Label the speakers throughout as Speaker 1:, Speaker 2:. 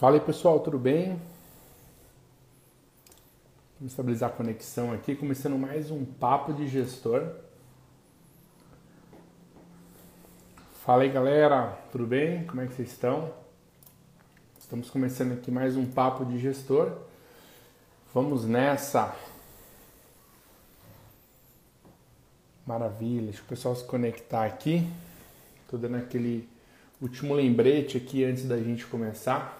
Speaker 1: Fala aí pessoal, tudo bem? Vamos estabilizar a conexão aqui, começando mais um papo de gestor. Fala aí galera, tudo bem? Como é que vocês estão? Estamos começando aqui mais um papo de gestor. Vamos nessa! Maravilha, deixa o pessoal se conectar aqui. Estou dando aquele último lembrete aqui antes da gente começar.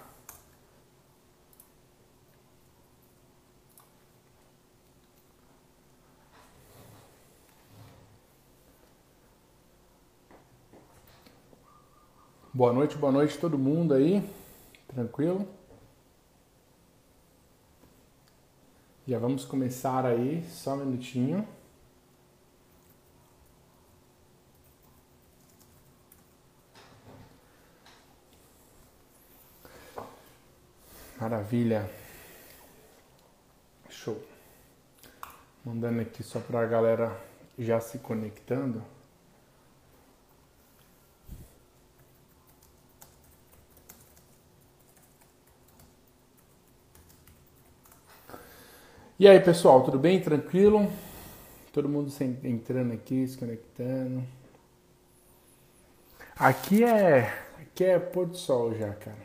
Speaker 1: Boa noite, boa noite todo mundo aí. Tranquilo? Já vamos começar aí, só um minutinho. Maravilha. Show. Mandando aqui só para a galera já se conectando. E aí, pessoal, tudo bem? Tranquilo? Todo mundo entrando aqui, se conectando. Aqui é, aqui é pôr do sol já, cara.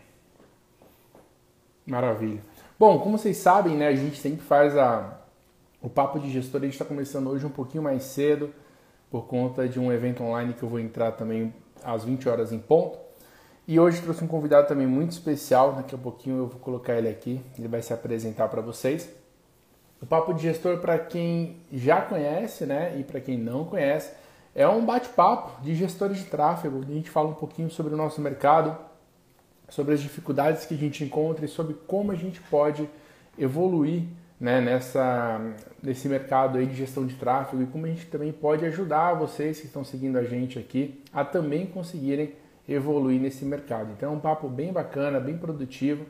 Speaker 1: Maravilha. Bom, como vocês sabem, né, a gente sempre faz a, o papo de gestor. A gente está começando hoje um pouquinho mais cedo, por conta de um evento online que eu vou entrar também às 20 horas em ponto. E hoje trouxe um convidado também muito especial. Daqui a pouquinho eu vou colocar ele aqui, ele vai se apresentar para vocês. O papo de gestor, para quem já conhece, né, e para quem não conhece, é um bate-papo de gestores de tráfego. A gente fala um pouquinho sobre o nosso mercado, sobre as dificuldades que a gente encontra e sobre como a gente pode evoluir né, nessa, nesse mercado aí de gestão de tráfego e como a gente também pode ajudar vocês que estão seguindo a gente aqui a também conseguirem evoluir nesse mercado. Então é um papo bem bacana, bem produtivo.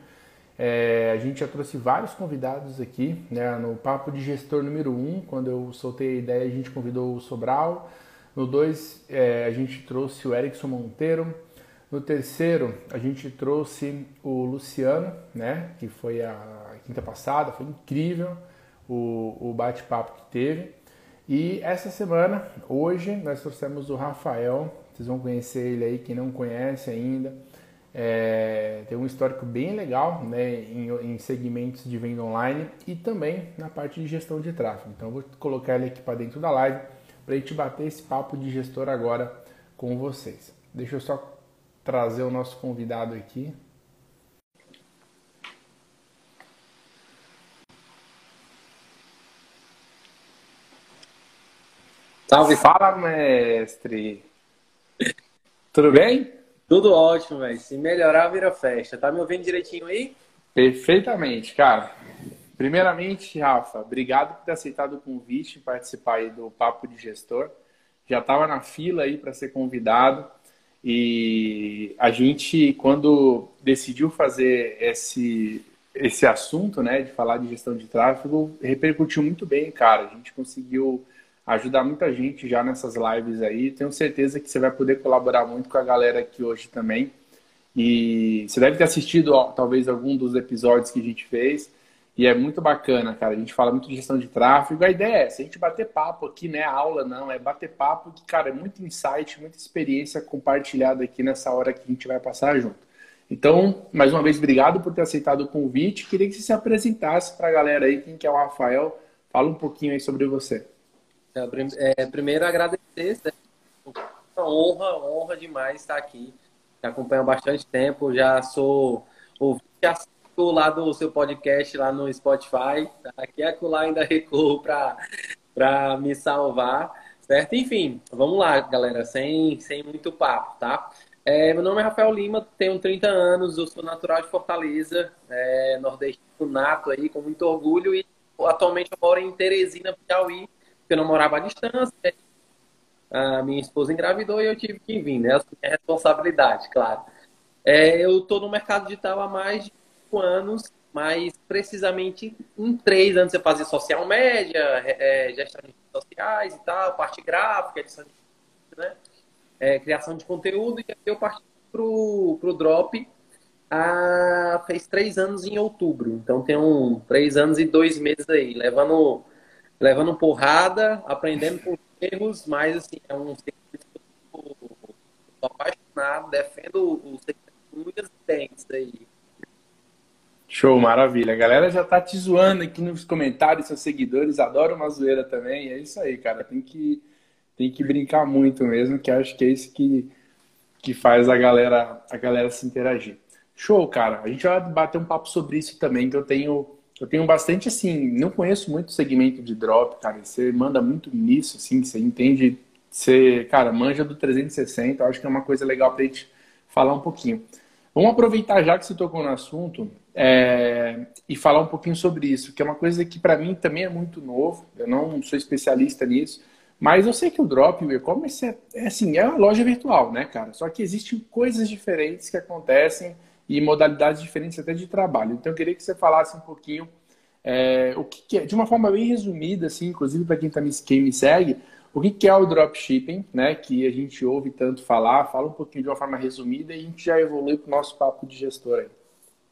Speaker 1: É, a gente já trouxe vários convidados aqui, né, no papo de gestor número 1, um, quando eu soltei a ideia, a gente convidou o Sobral. No 2, é, a gente trouxe o Erickson Monteiro. No terceiro, a gente trouxe o Luciano, né? Que foi a quinta passada, foi incrível o, o bate-papo que teve. E essa semana, hoje, nós trouxemos o Rafael. Vocês vão conhecer ele aí, quem não conhece ainda. É, tem um histórico bem legal né, em, em, segmentos de venda online e também na parte de gestão de tráfego. Então, eu vou colocar ele aqui para dentro da live para a gente bater esse papo de gestor agora com vocês. Deixa eu só trazer o nosso convidado aqui. Salve! Fala, mestre! Tudo bem?
Speaker 2: Tudo ótimo, velho. Se melhorar, vira festa. Tá me ouvindo direitinho aí?
Speaker 1: Perfeitamente, cara. Primeiramente, Rafa, obrigado por ter aceitado o convite e participar aí do Papo de Gestor. Já estava na fila aí para ser convidado. E a gente, quando decidiu fazer esse, esse assunto, né, de falar de gestão de tráfego, repercutiu muito bem, cara. A gente conseguiu ajudar muita gente já nessas lives aí. Tenho certeza que você vai poder colaborar muito com a galera aqui hoje também. E você deve ter assistido, ó, talvez, algum dos episódios que a gente fez. E é muito bacana, cara. A gente fala muito de gestão de tráfego. A ideia é essa, a gente bater papo aqui, né? Aula não, é bater papo que, cara, é muito insight, muita experiência compartilhada aqui nessa hora que a gente vai passar junto. Então, mais uma vez, obrigado por ter aceitado o convite. Queria que você se apresentasse para a galera aí, quem que é o Rafael. Fala um pouquinho aí sobre você.
Speaker 2: É, primeiro, agradecer. Né? Uma honra, honra demais estar aqui. Me acompanho há bastante tempo, já sou ouvinte lá do seu podcast lá no Spotify. Tá? Aqui é lá ainda recuo para me salvar, certo? Enfim, vamos lá, galera, sem, sem muito papo, tá? É, meu nome é Rafael Lima, tenho 30 anos, eu sou natural de Fortaleza, é, nordestino nato aí, com muito orgulho e atualmente eu moro em Teresina, Piauí, porque eu não morava à distância, a minha esposa engravidou e eu tive que vir, né? É responsabilidade, claro. É, eu estou no mercado digital há mais de cinco anos, mas precisamente em três anos eu fazia social média, é, gestão de redes sociais e tal, parte gráfica, edição de, né? É, criação de conteúdo, e eu parti para o drop há, fez três anos em outubro. Então tem um três anos e dois meses aí, levando, levando porrada, aprendendo com erros, mas assim, é um serviço que eu apaixonado, defendo o serviço com muitas dentes aí.
Speaker 1: Show, maravilha. A galera já tá te zoando aqui nos comentários, seus seguidores adoram uma zoeira também. É isso aí, cara. Tem que, tem que brincar muito mesmo, que acho que é isso que, que faz a galera, a galera se interagir. Show, cara. A gente vai bater um papo sobre isso também, que eu tenho, eu tenho bastante assim, não conheço muito o segmento de drop, cara. Você manda muito nisso, assim, você entende, você, cara, manja do 360, eu acho que é uma coisa legal pra gente falar um pouquinho. Vamos aproveitar já que você tocou no assunto é, e falar um pouquinho sobre isso, que é uma coisa que para mim também é muito novo. Eu não sou especialista nisso, mas eu sei que o Drop, o e-commerce, é, é, assim, é uma loja virtual, né, cara? Só que existem coisas diferentes que acontecem e modalidades diferentes até de trabalho. Então eu queria que você falasse um pouquinho é, o que, que, é, de uma forma bem resumida, assim, inclusive para quem, tá me, quem me segue, o que, que é o dropshipping, né? Que a gente ouve tanto falar, fala um pouquinho de uma forma resumida e a gente já evolui para o nosso papo de gestor aí.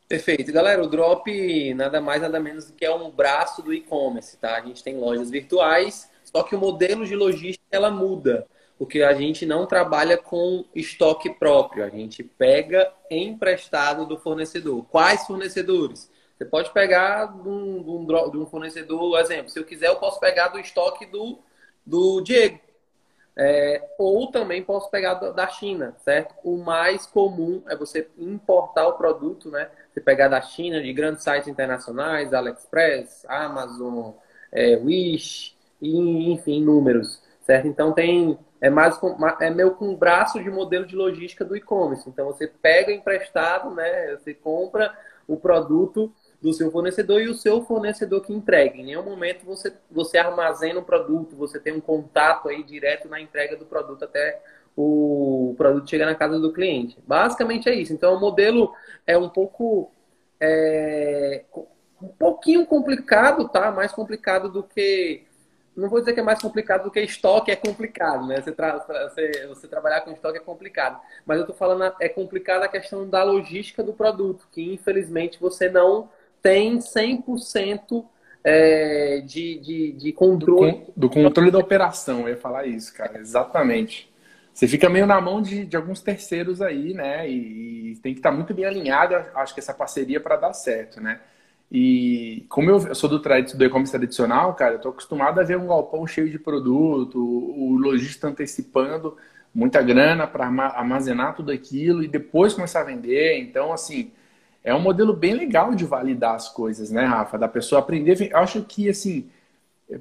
Speaker 2: Perfeito. Galera, o Drop nada mais, nada menos do que é um braço do e-commerce, tá? A gente tem lojas virtuais, só que o modelo de logística ela muda porque a gente não trabalha com estoque próprio, a gente pega emprestado do fornecedor. Quais fornecedores? Você pode pegar de um, de um fornecedor, exemplo, se eu quiser, eu posso pegar do estoque do, do Diego. É, ou também posso pegar da China, certo? O mais comum é você importar o produto, né? Você pegar da China, de grandes sites internacionais, AliExpress, Amazon, é, Wish, e, enfim, números, certo? Então tem é mais com, é meio com braço de modelo de logística do e-commerce. Então você pega emprestado, né? Você compra o produto do seu fornecedor e o seu fornecedor que entrega. Em nenhum momento você, você armazena o produto, você tem um contato aí direto na entrega do produto até o produto chegar na casa do cliente. Basicamente é isso. Então o modelo é um pouco é, um pouquinho complicado, tá? Mais complicado do que não vou dizer que é mais complicado do que estoque é complicado, né? Você, tra você, você trabalhar com estoque é complicado. Mas eu estou falando, é complicado a questão da logística do produto, que infelizmente você não tem 100% é, de, de, de controle.
Speaker 1: Do, do, controle da operação, eu ia falar isso, cara, exatamente. Você fica meio na mão de, de alguns terceiros aí, né? E, e tem que estar muito bem alinhado, acho que essa parceria para dar certo, né? E como eu sou do, do e-commerce tradicional, cara, eu tô acostumado a ver um galpão cheio de produto, o lojista antecipando muita grana para armazenar tudo aquilo e depois começar a vender. Então, assim, é um modelo bem legal de validar as coisas, né, Rafa? Da pessoa aprender. Eu acho que, assim,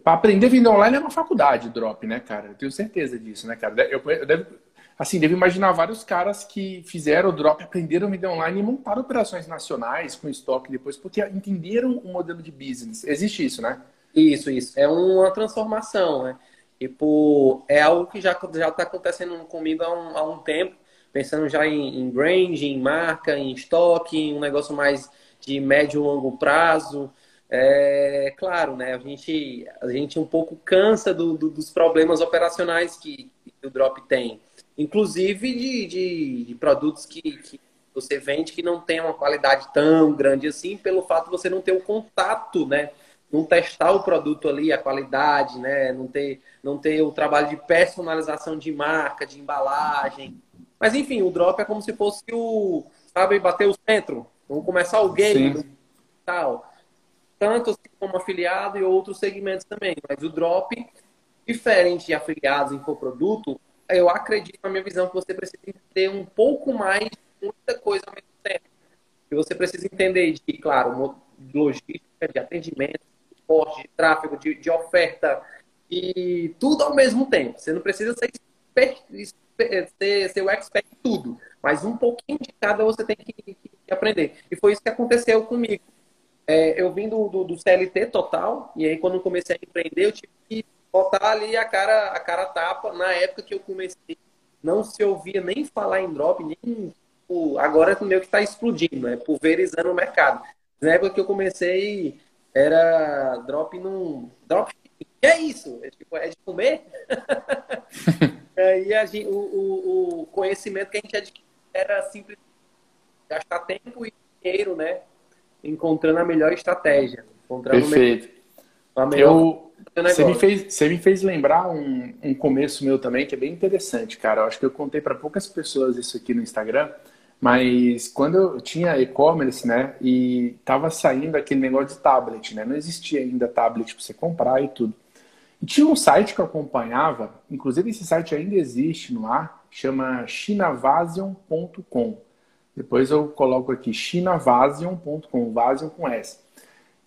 Speaker 1: para aprender a vender online é uma faculdade, drop, né, cara? Eu tenho certeza disso, né, cara? Eu, eu devo, assim, devo imaginar vários caras que fizeram o drop, aprenderam a vender online e montaram operações nacionais com estoque depois, porque entenderam o modelo de business. Existe isso, né?
Speaker 2: Isso, isso. É uma transformação, né? Tipo, é algo que já já está acontecendo comigo há um, há um tempo, pensando já em, em brand, em marca, em estoque, em um negócio mais de médio e longo prazo. É claro, né? A gente, a gente um pouco cansa do, do, dos problemas operacionais que, que o Drop tem inclusive de, de, de produtos que, que, você vende que não tem uma qualidade tão grande assim, pelo fato de você não ter o contato, né? Não testar o produto ali, a qualidade, né? Não ter, não ter o trabalho de personalização de marca, de embalagem. Mas enfim, o drop é como se fosse o, sabe, bater o centro. Vamos começar o game tal. Tanto assim como afiliado e outros segmentos também. Mas o drop, diferente de afiliados em produto eu acredito, na minha visão, que você precisa ter um pouco mais de muita coisa ao mesmo tempo. E você precisa entender de, claro, logística, de atendimento, de suporte, de tráfego, de, de, oferta, e tudo ao mesmo tempo. Você não precisa ser, expert, ser, ser o expert em tudo, mas um pouquinho de cada você tem que, que aprender. E foi isso que aconteceu comigo. É, eu vim do, do, do, CLT total, e aí quando comecei a empreender, eu tive que botar ali a cara, a cara tapa. Na época que eu comecei, não se ouvia nem falar em drop, nem tipo, agora é meio que está explodindo, né? Pulverizando o mercado. Na época que eu comecei, era drop num. Drop. Que é isso? É, tipo, é de comer? Aí a gente, o, o, o, conhecimento que a gente adquiriu era simples gastar tempo e dinheiro, né? Encontrando a melhor estratégia.
Speaker 1: Perfeito. A melhor eu, você, me fez, você me fez lembrar um, um começo meu também, que é bem interessante, cara. Eu acho que eu contei para poucas pessoas isso aqui no Instagram, mas quando eu tinha e-commerce, né, e tava saindo aquele negócio de tablet, né? Não existia ainda tablet para você comprar e tudo. E tinha um site que eu acompanhava, inclusive esse site ainda existe no ar, chama chinavasion.com. Depois eu coloco aqui chinavasion.com, Vasion com S.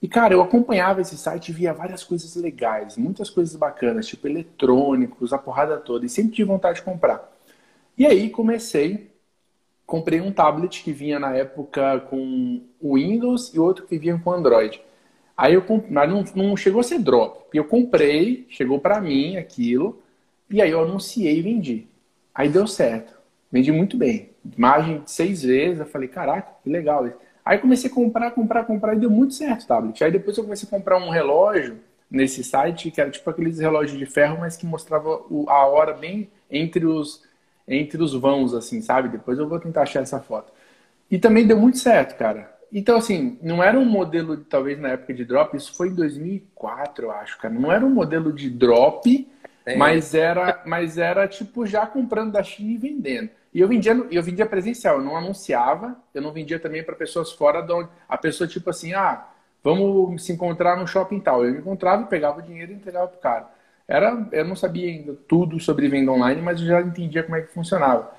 Speaker 1: E, cara, eu acompanhava esse site e via várias coisas legais, muitas coisas bacanas, tipo eletrônicos, a porrada toda, e sempre tive vontade de comprar. E aí comecei, comprei um tablet que vinha na época com o Windows e outro que vinha com Android. Aí eu mas não, não chegou a ser drop. Eu comprei, chegou para mim aquilo, e aí eu anunciei e vendi. Aí deu certo. Vendi muito bem. Imagem seis vezes, eu falei, caraca, que legal. Aí comecei a comprar, comprar, comprar e deu muito certo o tablet. Aí depois eu comecei a comprar um relógio nesse site, que era tipo aqueles relógios de ferro, mas que mostrava a hora bem entre os, entre os vãos, assim, sabe? Depois eu vou tentar achar essa foto. E também deu muito certo, cara. Então, assim, não era um modelo, talvez na época de drop, isso foi em 2004, eu acho, cara. Não era um modelo de drop, mas era, mas era tipo já comprando da China e vendendo. E eu vendia, eu vendia presencial, eu não anunciava, eu não vendia também para pessoas fora de onde. A pessoa, tipo assim, ah, vamos se encontrar no shopping tal. Eu me encontrava, pegava o dinheiro e entregava pro cara. Era, eu não sabia ainda tudo sobre venda online, mas eu já entendia como é que funcionava.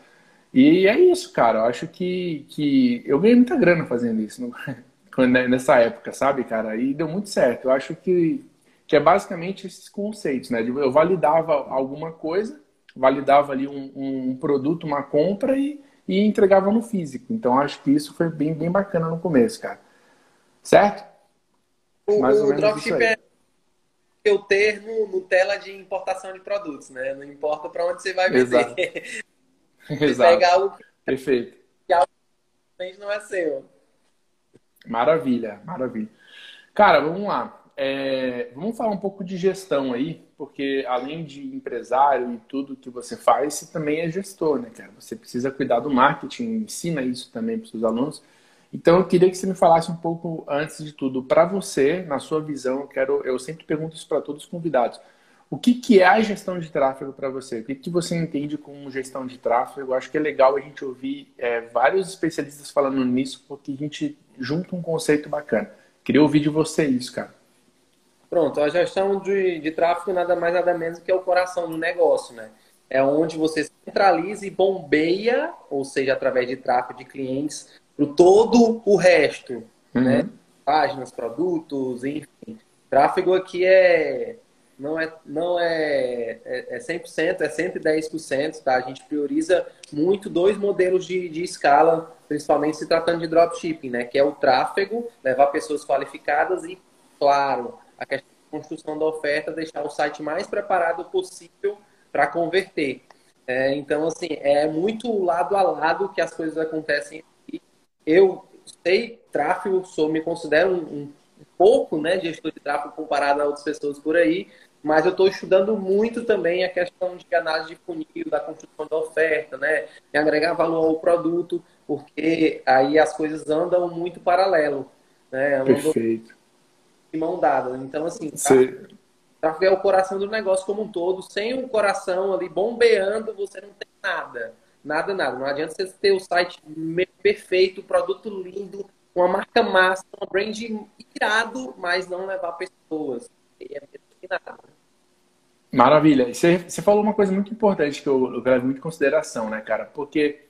Speaker 1: E é isso, cara. Eu acho que, que eu ganhei muita grana fazendo isso no, nessa época, sabe, cara? E deu muito certo. Eu acho que, que é basicamente esses conceitos, né? Eu validava alguma coisa, validava ali um, um produto, uma compra e, e entregava no físico. Então acho que isso foi bem, bem bacana no começo, cara. Certo?
Speaker 2: O, Mais o dropship é o termo no tela de importação de produtos, né? Não importa para onde você vai vender.
Speaker 1: Exato. Exato. pegar algo Perfeito.
Speaker 2: que algo não é seu.
Speaker 1: Maravilha, maravilha. Cara, vamos lá. É, vamos falar um pouco de gestão aí, porque além de empresário e tudo que você faz, você também é gestor, né, cara? Você precisa cuidar do marketing, ensina isso também para os seus alunos. Então, eu queria que você me falasse um pouco, antes de tudo, para você, na sua visão, eu, quero, eu sempre pergunto isso para todos os convidados. O que, que é a gestão de tráfego para você? O que, que você entende como gestão de tráfego? Eu acho que é legal a gente ouvir é, vários especialistas falando nisso, porque a gente junta um conceito bacana. Queria ouvir de você isso, cara.
Speaker 2: Pronto, a gestão de, de tráfego nada mais nada menos que é o coração do negócio, né? É onde você centraliza e bombeia, ou seja, através de tráfego de clientes, para todo o resto, uhum. né? Páginas, produtos, enfim. Tráfego aqui é não é, não é, é, é 100%, é 110%, tá? A gente prioriza muito dois modelos de, de escala, principalmente se tratando de dropshipping, né? Que é o tráfego, levar pessoas qualificadas e, claro, a questão de construção da oferta, deixar o site mais preparado possível para converter. É, então, assim, é muito lado a lado que as coisas acontecem. Eu sei tráfego, sou, me considero um, um pouco né, gestor de tráfego comparado a outras pessoas por aí, mas eu estou estudando muito também a questão de análise de funil, da construção da oferta, né? De agregar valor ao produto, porque aí as coisas andam muito paralelo, né? Andam
Speaker 1: Perfeito.
Speaker 2: De mão dada. Então, assim, tráfego é o coração do negócio como um todo. Sem o coração ali bombeando, você não tem nada. Nada, nada. Não adianta você ter o site perfeito, produto lindo, uma marca massa, um brand irado, mas não levar pessoas. É nada.
Speaker 1: Maravilha. Você, você falou uma coisa muito importante que eu, eu levo muito em consideração, né, cara? Porque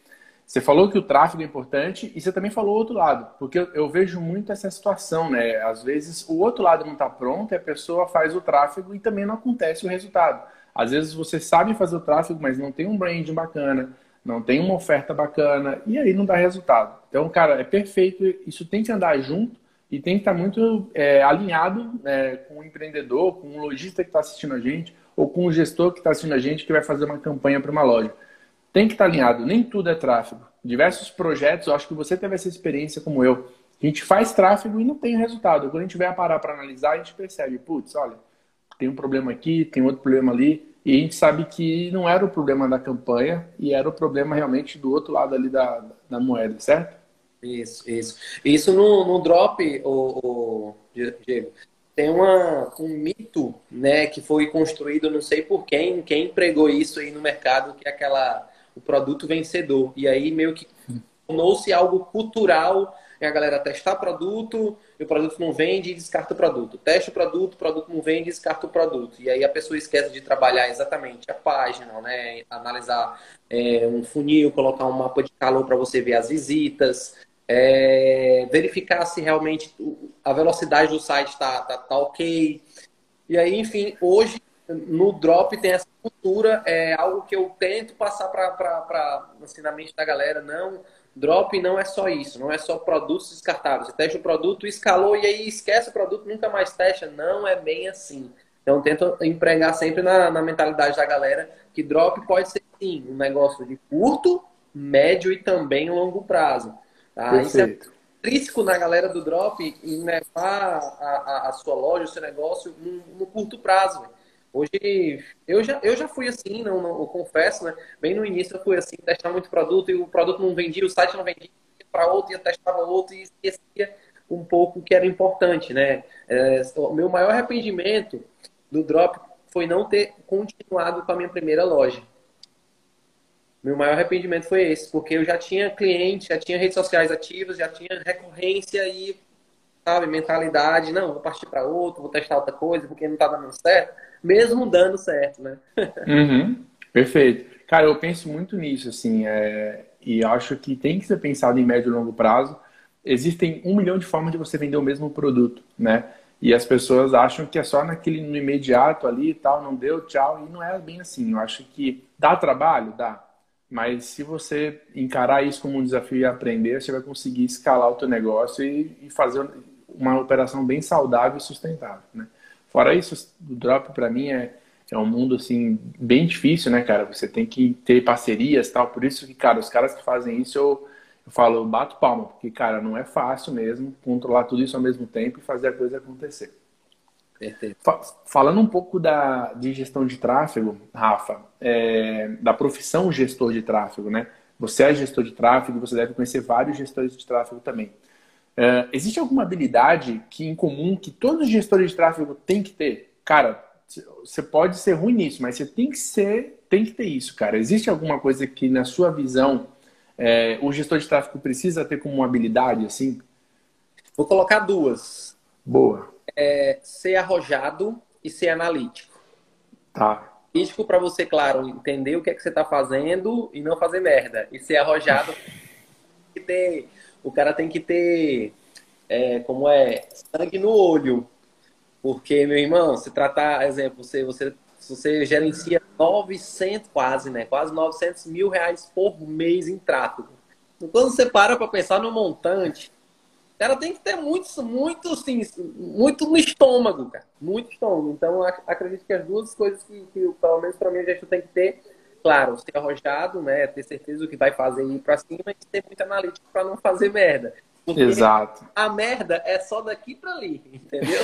Speaker 1: você falou que o tráfego é importante e você também falou o outro lado. Porque eu, vejo muito essa situação, né? Às vezes o outro lado não está pronto e a pessoa faz o tráfego e também não acontece o resultado. Às vezes você sabe fazer o tráfego, mas não tem um branding bacana, não tem uma oferta bacana e aí não dá resultado. Então, cara, é perfeito. Isso tem que andar junto e tem que estar muito é, alinhado né, com o empreendedor, com o lojista que está assistindo a gente ou com o gestor que está assistindo a gente que vai fazer uma campanha para uma loja. Tem que estar alinhado, nem tudo é tráfego. Diversos projetos, eu acho que você teve essa experiência como eu. A gente faz tráfego e não tem resultado. Quando a gente vai parar para analisar, a gente percebe, putz, olha, tem um problema aqui, tem outro problema ali, e a gente sabe que não era o problema da campanha e era o problema realmente do outro lado ali da, da moeda, certo?
Speaker 2: Isso, isso. Isso no, no drop, o, o Diego, tem uma, um mito, né, que foi construído, não sei por quem, quem pregou isso aí no mercado, que é aquela o produto vencedor. E aí meio que tornou-se algo cultural e a galera testar produto, e o produto não vende e descarta o produto. Testa o produto, o produto não vende e descarta o produto. E aí a pessoa esquece de trabalhar exatamente a página, né? Analisar é, um funil, colocar um mapa de calor para você ver as visitas, é, verificar se realmente a velocidade do site está tá, tá ok. E aí, enfim, hoje no drop tem essa cultura, é algo que eu tento passar para assim, na mente da galera. Não, drop não é só isso, não é só produtos descartáveis. Você testa o produto, escalou e aí esquece o produto, nunca mais testa. Não é bem assim. Então, tento empregar sempre na, na mentalidade da galera que drop pode ser sim um negócio de curto, médio e também longo prazo. Tá? Isso é intrínseco na galera do drop em levar a, a, a sua loja, o seu negócio no, no curto prazo. Hoje, eu já, eu já fui assim, não, não, eu confesso, né? Bem no início eu fui assim, testar muito produto e o produto não vendia, o site não vendia, para outro, ia testava outro e esquecia um pouco o que era importante, né? É, o meu maior arrependimento do drop foi não ter continuado com a minha primeira loja. Meu maior arrependimento foi esse, porque eu já tinha cliente, já tinha redes sociais ativas, já tinha recorrência e, sabe, mentalidade, não, vou partir para outro, vou testar outra coisa, porque não está dando certo, mesmo dando certo, né?
Speaker 1: Uhum, perfeito. Cara, eu penso muito nisso, assim, é... e acho que tem que ser pensado em médio e longo prazo. Existem um milhão de formas de você vender o mesmo produto, né? E as pessoas acham que é só naquele no imediato ali e tal, não deu, tchau, e não é bem assim. Eu acho que dá trabalho, dá. Mas se você encarar isso como um desafio e aprender, você vai conseguir escalar o teu negócio e, e fazer uma operação bem saudável e sustentável, né? Fora isso, o drop para mim é, é um mundo assim bem difícil, né, cara? Você tem que ter parcerias, tal. Por isso que, cara, os caras que fazem isso eu, eu falo, eu bato palma, porque cara, não é fácil mesmo controlar tudo isso ao mesmo tempo e fazer a coisa acontecer. Perfeito. Falando um pouco da, de gestão de tráfego, Rafa, é, da profissão gestor de tráfego, né? Você é gestor de tráfego, você deve conhecer vários gestores de tráfego também. É, existe alguma habilidade que em comum que todos os gestores de tráfego têm que ter? Cara, você pode ser ruim nisso, mas você tem que ser, tem que ter isso, cara. Existe alguma coisa que na sua visão é, o gestor de tráfego precisa ter como uma habilidade assim?
Speaker 2: Vou colocar duas.
Speaker 1: Boa
Speaker 2: é ser arrojado e ser analítico.
Speaker 1: Tá.
Speaker 2: Analítico para você, claro, entender o que é que você está fazendo e não fazer merda. E ser arrojado, ter, o cara tem que ter, é, como é, sangue no olho. Porque, meu irmão, se tratar, exemplo, você, você, você gerencia 900, quase, né? Quase 900 mil reais por mês em tráfego. Então, quando você para para pensar no montante, cara tem que ter muito, muito, assim, muito no estômago, cara. Muito estômago. Então, acredito que as duas coisas que, que pelo menos para mim, a gente tem que ter, claro, ser arrojado, né? Ter certeza do que vai fazer e ir pra cima e ter muito analítico para não fazer merda.
Speaker 1: Porque Exato.
Speaker 2: A merda é só daqui para ali, entendeu?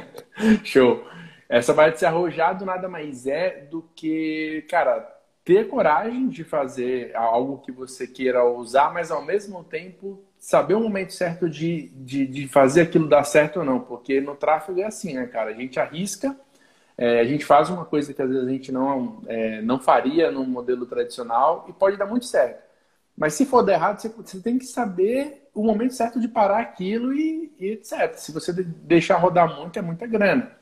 Speaker 1: Show. Essa parte de ser arrojado nada mais é do que, cara, ter coragem de fazer algo que você queira usar, mas ao mesmo tempo saber o momento certo de, de, de, fazer aquilo dar certo ou não, porque no tráfego é assim, né, cara? A gente arrisca, é, a gente faz uma coisa que às vezes a gente não, é, não faria no modelo tradicional e pode dar muito certo. Mas se for dar errado, você, você tem que saber o momento certo de parar aquilo e, e etc. Se você deixar rodar muito, é muita grana.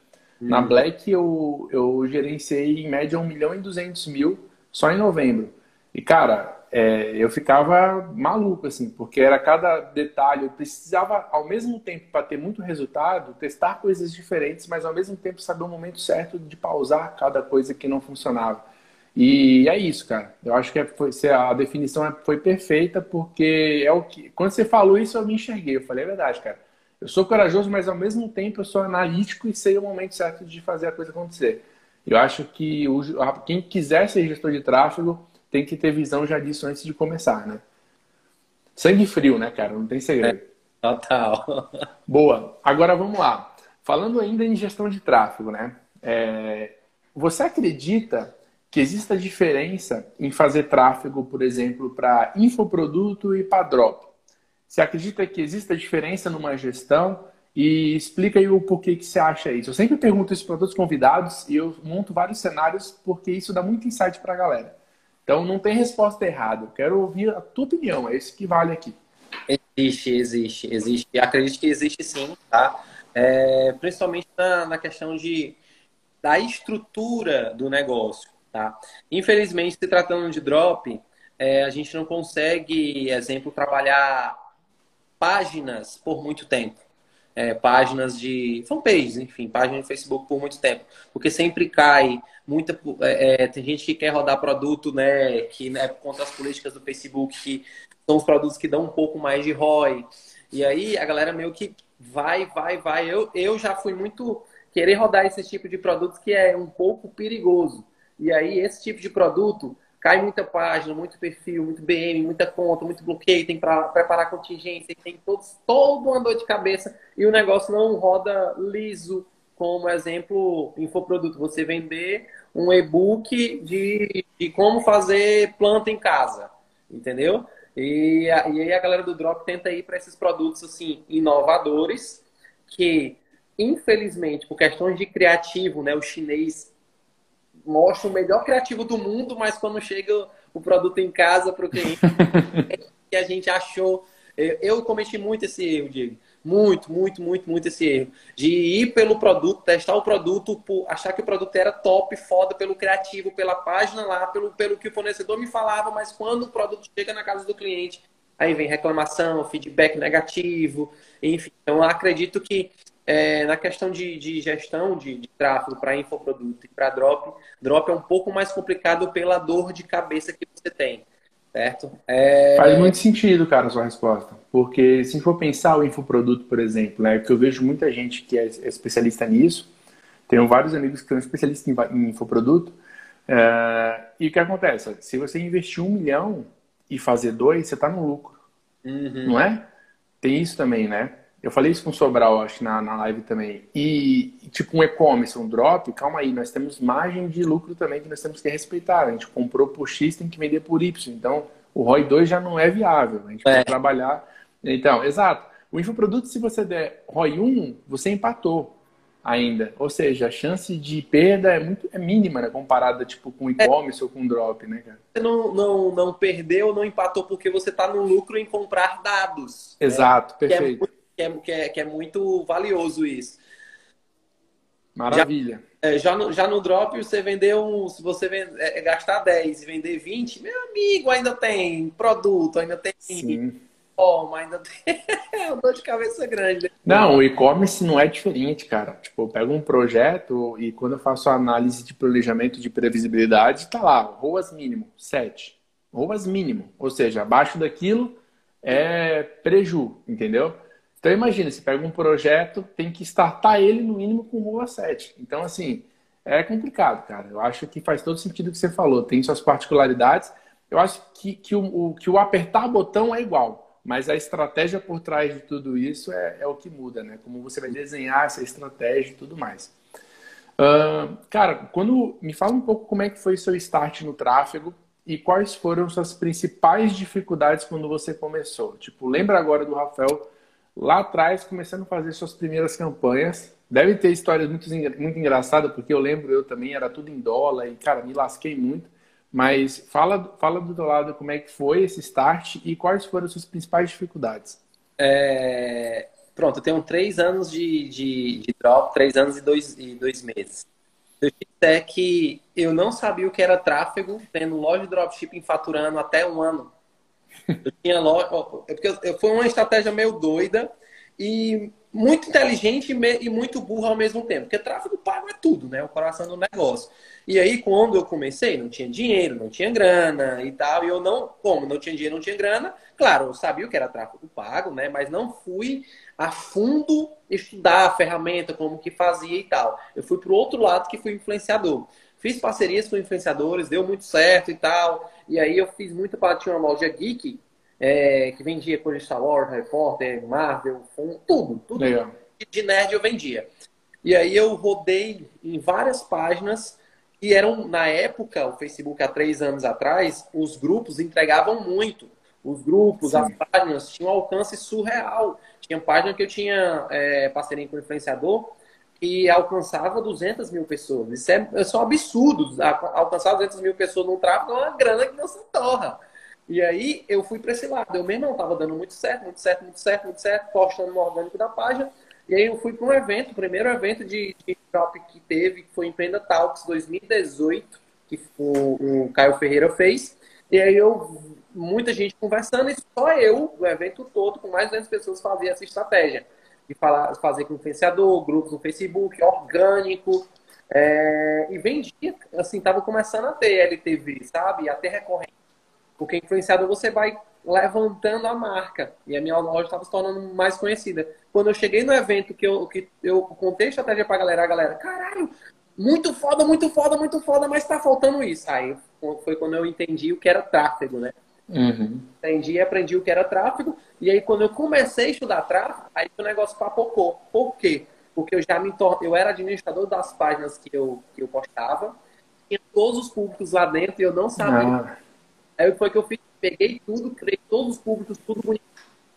Speaker 1: Hum. Na Black eu, eu gerenciei em média 1 milhão e 200 mil só em novembro. E, cara, é, eu ficava maluco, assim, porque era cada detalhe. Eu precisava, ao mesmo tempo, para ter muito resultado, testar coisas diferentes, mas ao mesmo tempo saber o momento certo de pausar cada coisa que não funcionava. E é isso, cara. Eu acho que é, foi, a definição é, foi perfeita, porque é o que. Quando você falou isso, eu me enxerguei. Eu falei, é verdade, cara. Eu sou corajoso, mas ao mesmo tempo eu sou analítico e sei o momento certo de fazer a coisa acontecer. Eu acho que o, quem quiser ser gestor de tráfego tem que ter visão já disso antes de começar, né? Sangue frio, né, cara? Não tem segredo. É,
Speaker 2: total.
Speaker 1: Boa. Agora vamos lá. Falando ainda em gestão de tráfego, né? É... Você acredita que exista diferença em fazer tráfego, por exemplo, para infoproduto e para drop? Você acredita que existe diferença numa gestão? E explica aí o porquê que você acha isso. Eu sempre pergunto isso para todos os convidados e eu monto vários cenários porque isso dá muito insight para a galera. Então não tem resposta errada. Eu quero ouvir a tua opinião. É isso que vale aqui.
Speaker 2: Existe, existe, existe. Acredito que existe sim, tá? É, principalmente na, na questão de, da estrutura do negócio, tá? Infelizmente, se tratando de drop, é, a gente não consegue, exemplo, trabalhar páginas por muito tempo é, páginas de fanpages, enfim, páginas de Facebook por muito tempo. Porque sempre cai muita. É, é, tem gente que quer rodar produto, né? Que né, por conta das políticas do Facebook, que são os produtos que dão um pouco mais de ROI. E aí a galera meio que vai, vai, vai. Eu, eu já fui muito querer rodar esse tipo de produtos que é um pouco perigoso. E aí esse tipo de produto cai muita página, muito perfil, muito BM, muita conta, muito bloqueio, tem para preparar contingência, tem todos, todo uma dor de cabeça e o negócio não roda liso, como exemplo, infoproduto. Você vender um e-book de, de como fazer planta em casa, entendeu? E, a, e aí a galera do Drop tenta ir para esses produtos assim inovadores que, infelizmente, por questões de criativo, né, o chinês mostra o melhor criativo do mundo, mas quando chega o produto em casa para o cliente, que a gente achou. Eu cometi muito esse erro, Diego. Muito, muito, muito, muito esse erro. De ir pelo produto, testar o produto, achar que o produto era top, foda, pelo criativo, pela página lá, pelo, pelo que o fornecedor me falava, mas quando o produto chega na casa do cliente, aí vem reclamação, feedback negativo, enfim. Então, acredito que é, na questão de, de gestão de, de tráfego para infoproduto e para drop, drop é um pouco mais complicado pela dor de cabeça que você tem, certo? É...
Speaker 1: Faz muito sentido, cara, a sua resposta. Porque se for pensar o infoproduto, por exemplo, né, que eu vejo muita gente que é especialista nisso, tenho vários amigos que são especialistas em, em infoproduto, é, e o que acontece? Se você investir um milhão e fazer dois, você está no lucro, uhum. não é? Tem isso também, né? Eu falei isso com o Sobral, acho, na, na live também. E, tipo, um e-commerce, um drop, calma aí, nós temos margem de lucro também que nós temos que respeitar. A gente comprou por X, tem que vender por Y. Então, o ROI 2 já não é viável. A gente é. pode trabalhar. Então, exato. O infoproduto, se você der ROI 1, você empatou ainda. Ou seja, a chance de perda é muito é mínima, né? Comparada, tipo, com e-commerce é. ou com drop, né, cara?
Speaker 2: Você não, não, não perdeu, não empatou porque você está no lucro em comprar dados.
Speaker 1: Exato, né? perfeito.
Speaker 2: Que é que é, que é, é muito valioso isso.
Speaker 1: Maravilha.
Speaker 2: Já, é, já, no, já no drop, você vender um. Se você vende, é, gastar 10 e vender 20, meu amigo, ainda tem produto, ainda tem
Speaker 1: Sim.
Speaker 2: forma, ainda tem. é uma dor de cabeça grande.
Speaker 1: Não, o e-commerce não é diferente, cara. Tipo, eu pego um projeto e quando eu faço a análise de planejamento de previsibilidade, tá lá, ROAS mínimo, 7. ROAS mínimo. Ou seja, abaixo daquilo é preju, entendeu? Então imagina, você pega um projeto, tem que startar ele no mínimo com ROA 7. Então, assim, é complicado, cara. Eu acho que faz todo sentido o que você falou. Tem suas particularidades. Eu acho que, que, o, o, que o apertar botão é igual, mas a estratégia por trás de tudo isso é, é o que muda, né? Como você vai desenhar essa estratégia e tudo mais. Uh, cara, quando me fala um pouco como é que foi seu start no tráfego e quais foram suas principais dificuldades quando você começou. Tipo, lembra agora do Rafael lá atrás, começando a fazer suas primeiras campanhas. Deve ter histórias muito, muito engraçadas, porque eu lembro, eu também era tudo em dólar e, cara, me lasquei muito. Mas fala, fala do teu lado como é que foi esse start e quais foram as suas principais dificuldades.
Speaker 2: É... Pronto, eu tenho três anos de, de, de drop, três anos e dois, e dois meses. Eu até que eu não sabia o que era tráfego, tendo loja de dropshipping faturando até um ano. Eu tinha loja. É porque foi uma estratégia meio doida e muito inteligente e muito burra ao mesmo tempo. Porque tráfego pago é tudo, né? O coração do negócio. E aí, quando eu comecei, não tinha dinheiro, não tinha grana e tal. E eu não, como não tinha dinheiro, não tinha grana, claro, eu sabia que era tráfego pago, né? Mas não fui a fundo estudar a ferramenta, como que fazia e tal. Eu fui pro outro lado que fui influenciador. Fiz parcerias com influenciadores, deu muito certo e tal. E aí eu fiz muito para tinha uma loja geek é, que vendia coisa de Star Wars, Harry Potter, Marvel, tudo, tudo Legal. de nerd eu vendia. E aí eu rodei em várias páginas que eram, na época, o Facebook há três anos atrás, os grupos entregavam muito. os grupos, Sim. as páginas tinham um alcance surreal. Tinha página que eu tinha é, parceria com o influenciador que alcançava 200 mil pessoas. Isso é, é um absurdo. Alcançar 200 mil pessoas num tráfego é uma grana que não se torra. E aí eu fui para esse lado. Eu mesmo não estava dando muito certo, muito certo, muito certo, muito certo, postando no orgânico da página. E aí eu fui para um evento, o primeiro evento de, de drop que teve, que foi Empreenda Talks 2018, que o, o Caio Ferreira fez. E aí eu, muita gente conversando, e só eu, o evento todo, com mais de 200 pessoas, fazia essa estratégia. De falar, fazer com influenciador, grupos no Facebook, orgânico. É, e vendia, assim, tava começando a ter LTV, sabe? A ter recorrente. Porque influenciador você vai levantando a marca. E a minha loja estava se tornando mais conhecida. Quando eu cheguei no evento que eu, que eu contei a estratégia pra galera, a galera, caralho, muito foda, muito foda, muito foda, mas tá faltando isso. Aí foi quando eu entendi o que era tráfego, né? Uhum. Entendi e aprendi o que era tráfego. E aí, quando eu comecei a estudar tráfego, aí o negócio papocou. Por quê? Porque eu já me tor... eu era administrador das páginas que eu, que eu postava, tinha todos os públicos lá dentro e eu não sabia. Ah. Aí foi que eu fiz, peguei tudo, criei todos os públicos, tudo bonito.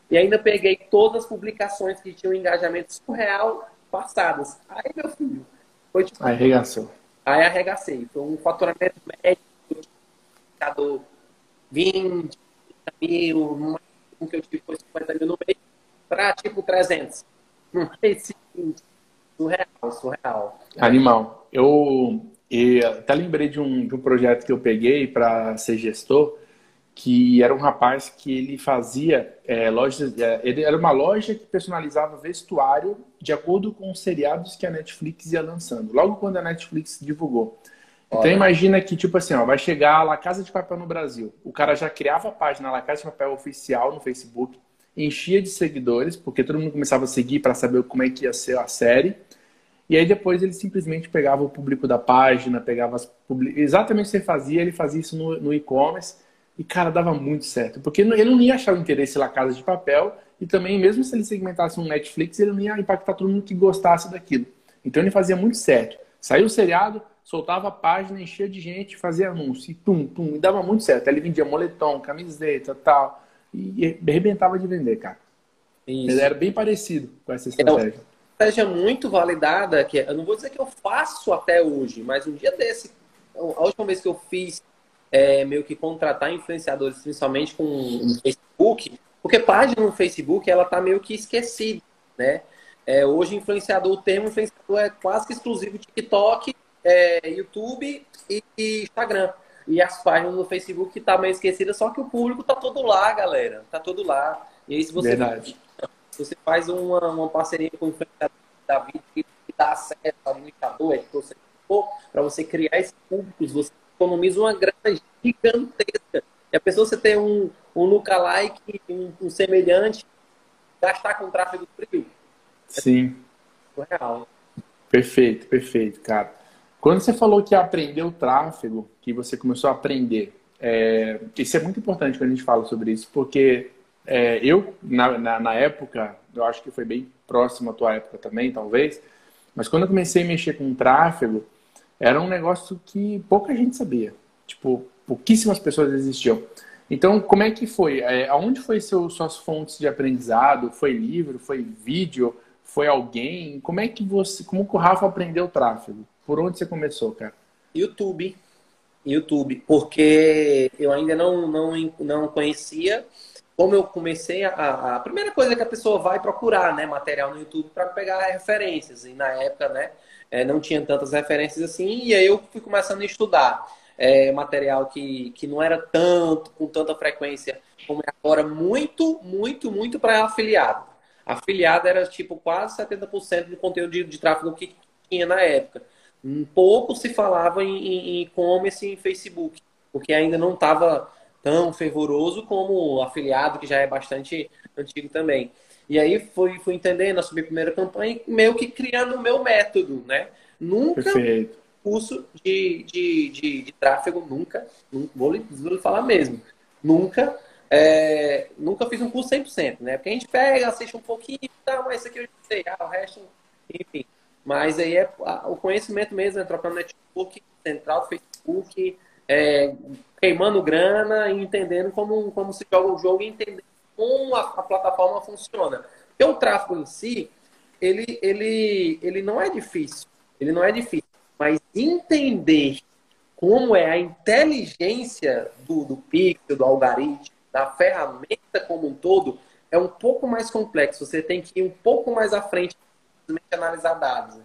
Speaker 2: E ainda peguei todas as publicações que tinham engajamento surreal passadas. Aí, meu filho,
Speaker 1: foi tipo. Aí arregaçou.
Speaker 2: Aí arregacei. Foi um faturamento médio, 20, 30 mil, no máximo que eu tive foi 50 mil no mês, para tipo 300. Um mês seguinte. Surreal, surreal.
Speaker 1: Animal. Eu, eu até lembrei de um, de um projeto que eu peguei para ser gestor que era um rapaz que ele fazia é, lojas, é, ele era uma loja que personalizava vestuário de acordo com os seriados que a Netflix ia lançando, logo quando a Netflix divulgou. Então imagina que, tipo assim, ó, vai chegar a La Casa de Papel no Brasil. O cara já criava a página La Casa de Papel oficial no Facebook, enchia de seguidores, porque todo mundo começava a seguir para saber como é que ia ser a série. E aí depois ele simplesmente pegava o público da página, pegava as public... exatamente o que você fazia, ele fazia isso no, no e-commerce e, cara, dava muito certo. Porque ele não ia achar o interesse lá Casa de Papel. E também, mesmo se ele segmentasse um Netflix, ele não ia impactar todo mundo que gostasse daquilo. Então ele fazia muito certo. Saiu o seriado, soltava a página, enchia de gente, fazia anúncio. E tum, tum. E dava muito certo. Aí ele vendia moletom, camiseta tal. E arrebentava de vender, cara. Isso. Ele era bem parecido com essa estratégia. É
Speaker 2: uma estratégia muito validada, que eu não vou dizer que eu faço até hoje, mas um dia desse, a última vez que eu fiz é, meio que contratar influenciadores, principalmente com o Facebook, porque página no Facebook ela tá meio que esquecida, né? É, hoje influenciador, o termo influenciador é quase que exclusivo TikTok, é, YouTube e, e, Instagram. E as páginas no Facebook que tá meio esquecida, só que o público tá todo lá, galera. Tá todo lá. E aí se você,
Speaker 1: Verdade.
Speaker 2: você faz uma, uma parceria com o influenciador da vida que dá acesso ao influenciador, editor, para você criar esses públicos, você economiza uma grana gigantesca. E a pessoa você ter um, um lookalike, um, um semelhante, gastar com tráfego frio.
Speaker 1: Sim.
Speaker 2: É real.
Speaker 1: Perfeito, perfeito, cara. Quando você falou que aprendeu tráfego, que você começou a aprender, é, isso é muito importante quando a gente fala sobre isso, porque é, eu, na, na, na, época, eu acho que foi bem próximo à tua época também, talvez, mas quando eu comecei a mexer com tráfego, era um negócio que pouca gente sabia. Tipo, pouquíssimas pessoas existiam. Então, como é que foi? É, aonde foi seu, suas fontes de aprendizado? Foi livro? Foi vídeo? Foi alguém? Como é que você, como que o Rafa aprendeu tráfego? Por onde você começou, cara?
Speaker 2: YouTube. YouTube, porque eu ainda não, não, não conhecia. Como eu comecei a, a primeira coisa que a pessoa vai procurar, né, material no YouTube para pegar referências. E na época, né, é, não tinha tantas referências assim, e aí eu fui começando a estudar é, material que, que não era tanto, com tanta frequência como é agora, muito, muito, muito para afiliado. Afiliado era tipo quase 70% do conteúdo de, de tráfego que tinha na época. Um pouco se falava em e-commerce e em Facebook, porque ainda não estava tão fervoroso como o afiliado, que já é bastante antigo também. E aí fui, fui entendendo, assumi a primeira campanha, meio que criando o meu método, né? Nunca Perfeito. curso de, de, de, de tráfego, nunca, nunca vou, lhe, vou lhe falar mesmo, nunca, é, nunca fiz um curso 100%, né? Porque a gente pega, assiste um pouquinho e tal, mas isso aqui eu já sei, ah, o resto, enfim. Mas aí é o conhecimento mesmo, é trocando network, central, Facebook, é, queimando grana e entendendo como, como se joga o jogo e entendendo como a, a plataforma funciona. Porque o tráfego em si, ele, ele, ele não é difícil. Ele não é difícil. Mas entender como é a inteligência do, do pixel, do algoritmo, da ferramenta como um todo, é um pouco mais complexo. Você tem que ir um pouco mais à frente analisar dados.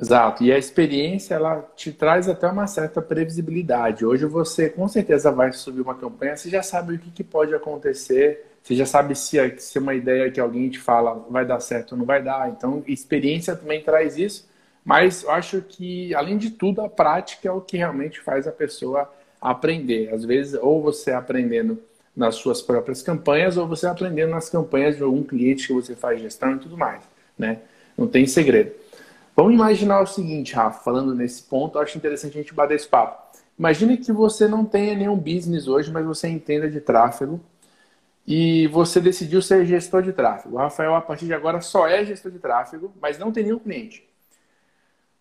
Speaker 1: Exato. E a experiência ela te traz até uma certa previsibilidade. Hoje você com certeza vai subir uma campanha, você já sabe o que, que pode acontecer, você já sabe se, se uma ideia que alguém te fala vai dar certo ou não vai dar. Então, experiência também traz isso. Mas eu acho que, além de tudo, a prática é o que realmente faz a pessoa aprender. Às vezes, ou você aprendendo nas suas próprias campanhas, ou você aprendendo nas campanhas de algum cliente que você faz gestão e tudo mais. Né? Não tem segredo. Vamos imaginar o seguinte, Rafa, falando nesse ponto, acho interessante a gente bater esse papo. Imagine que você não tenha nenhum business hoje, mas você entenda de tráfego e você decidiu ser gestor de tráfego. O Rafael, a partir de agora, só é gestor de tráfego, mas não tem nenhum cliente.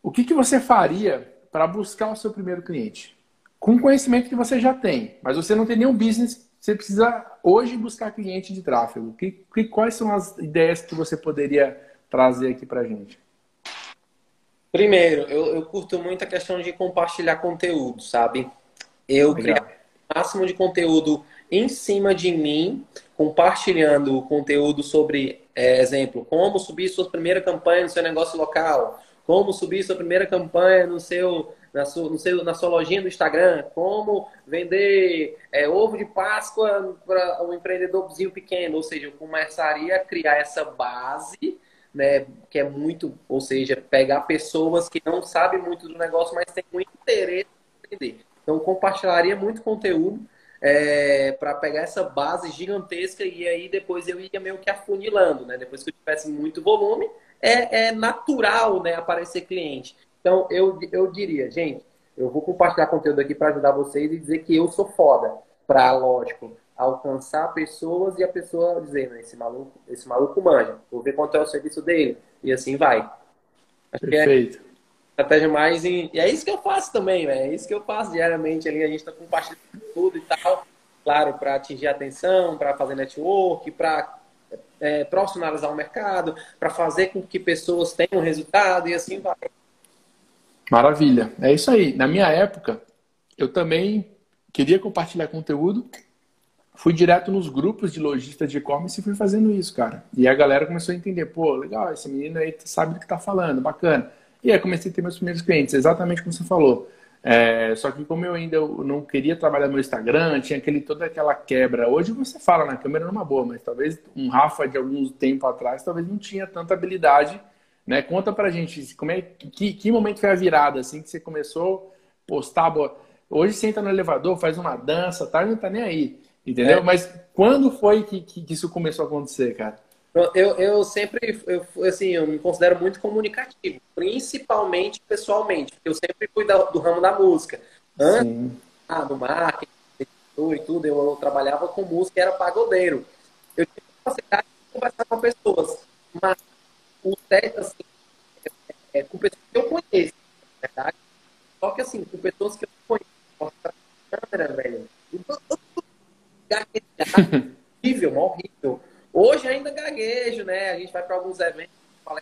Speaker 1: O que, que você faria para buscar o seu primeiro cliente? Com o conhecimento que você já tem, mas você não tem nenhum business, você precisa hoje buscar cliente de tráfego. Que, que, quais são as ideias que você poderia trazer aqui para a gente?
Speaker 2: Primeiro, eu, eu, curto muito a questão de compartilhar conteúdo, sabe? Eu criar o máximo de conteúdo em cima de mim, compartilhando conteúdo sobre, é, exemplo, como subir sua primeira campanha no seu negócio local, como subir sua primeira campanha no seu, na, sua, no seu, na sua lojinha do Instagram, como vender é, ovo de Páscoa para um empreendedorzinho pequeno. Ou seja, eu começaria a criar essa base, né, que é muito, ou seja, pegar pessoas que não sabem muito do negócio, mas têm muito interesse em aprender. Então, compartilharia muito conteúdo é, para pegar essa base gigantesca e aí depois eu ia meio que afunilando, né? Depois que eu tivesse muito volume, é, é natural né, aparecer cliente. Então, eu, eu diria, gente, eu vou compartilhar conteúdo aqui para ajudar vocês e dizer que eu sou foda. Para, lógico, alcançar pessoas e a pessoa dizer, né, esse maluco, esse maluco manja, vou ver quanto é o serviço dele. E assim vai.
Speaker 1: Acho Perfeito. Que
Speaker 2: é estratégia mais em... E é isso que eu faço também, velho. É isso que eu faço diariamente ali. A gente está compartilhando tudo e tal. Claro, para atingir a atenção, para fazer network, para é, profissionalizar o mercado, para fazer com que pessoas tenham resultado e assim vai.
Speaker 1: Maravilha. É isso aí. Na minha época, eu também queria compartilhar conteúdo. Fui direto nos grupos de lojistas de e-commerce e fui fazendo isso, cara. E a galera começou a entender, pô, legal, esse menino aí sabe do que tá falando, bacana. E aí comecei a ter meus primeiros clientes, exatamente como você falou. É, só que como eu ainda não queria trabalhar no Instagram, tinha aquele, toda aquela quebra. Hoje você fala na câmera numa boa, mas talvez um Rafa de alguns tempo atrás talvez não tinha tanta habilidade. Né? Conta pra gente, como é, que, que momento foi a virada assim que você começou a postar. Hoje você entra no elevador, faz uma dança, tá, não tá nem aí. Entendeu? É. Mas quando foi que, que, que isso começou a acontecer, cara?
Speaker 2: Eu, eu sempre, eu, assim, eu me considero muito comunicativo, principalmente pessoalmente, porque eu sempre fui do, do ramo da música. Antes, ah, do marketing e tudo, eu, eu trabalhava com música e era pagodeiro. Eu tinha facilidade de conversar com pessoas, mas o teste, assim, é, é, com pessoas que eu conheço, na verdade. Só que, assim, com pessoas que eu conheço, mostrar câmera, velho, horrível, horrível. Hoje ainda gaguejo, né? A gente vai para alguns eventos, fala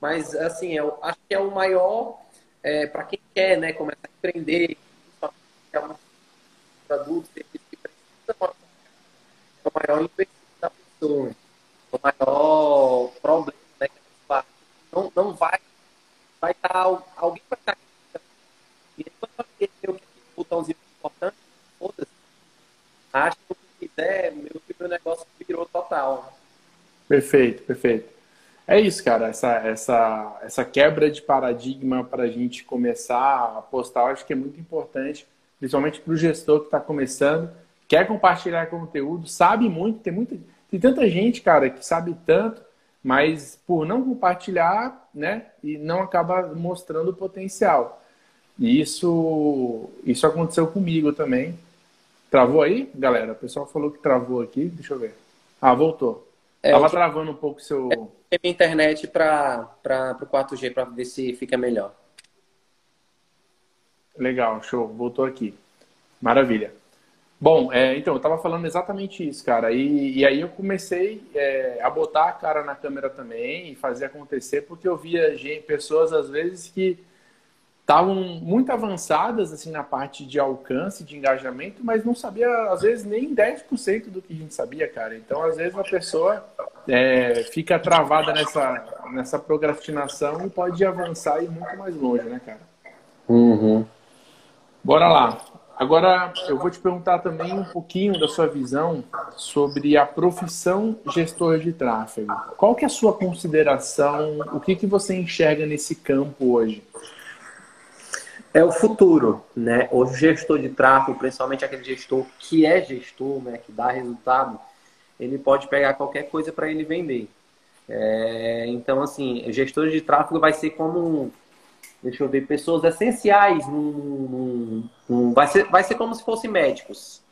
Speaker 2: mas assim, eu acho que é o maior é, para quem quer, né, começar a empreender, é um serviço que precisa é o maior investimento da pessoa, é o maior problema, né, não, não vai, vai estar, tá, alguém vai estar tá e depois ter o botãozinho importante, foda-se, acho que quiser, meu, meu negócio virou total.
Speaker 1: Perfeito, perfeito. É isso, cara. Essa, essa, essa quebra de paradigma para a gente começar a postar, acho que é muito importante, principalmente para o gestor que está começando, quer compartilhar conteúdo, sabe muito, tem muita, tem tanta gente, cara, que sabe tanto, mas por não compartilhar, né, e não acaba mostrando o potencial. E isso, isso aconteceu comigo também. Travou aí, galera? O pessoal falou que travou aqui. Deixa eu ver. Ah, voltou. É, Tava travando um pouco seu.
Speaker 2: É, minha internet para o 4G para ver se fica melhor.
Speaker 1: Legal, show. Voltou aqui. Maravilha. Bom, é, então, eu estava falando exatamente isso, cara. E, e aí eu comecei é, a botar a cara na câmera também e fazer acontecer, porque eu via gente, pessoas, às vezes, que estavam muito avançadas assim na parte de alcance, de engajamento, mas não sabia, às vezes, nem 10% do que a gente sabia, cara. Então, às vezes, a pessoa é, fica travada nessa, nessa procrastinação e pode avançar e ir muito mais longe, né, cara?
Speaker 2: Uhum.
Speaker 1: Bora lá. Agora, eu vou te perguntar também um pouquinho da sua visão sobre a profissão gestor de tráfego. Qual que é a sua consideração? O que, que você enxerga nesse campo hoje?
Speaker 2: É o futuro, né? O gestor de tráfego, principalmente aquele gestor que é gestor, né, que dá resultado, ele pode pegar qualquer coisa para ele vender. É, então, assim, gestor de tráfego vai ser como deixa eu ver, pessoas essenciais num, num, num, vai, ser, vai ser como se fossem médicos,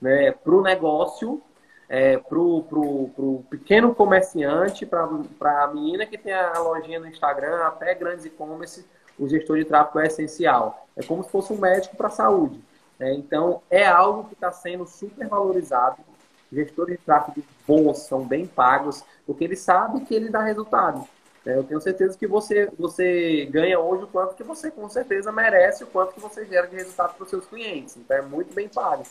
Speaker 2: né? Para o negócio, é, para o pequeno comerciante, para a menina que tem a lojinha no Instagram, até grandes e-commerce, o gestor de tráfego é essencial. É como se fosse um médico para a saúde. Né? Então, é algo que está sendo super valorizado. Gestores de tráfego bons são bem pagos, porque ele sabe que ele dá resultado. É, eu tenho certeza que você, você ganha hoje o quanto que você com certeza merece, o quanto que você gera de resultado para os seus clientes. Então é muito bem pago.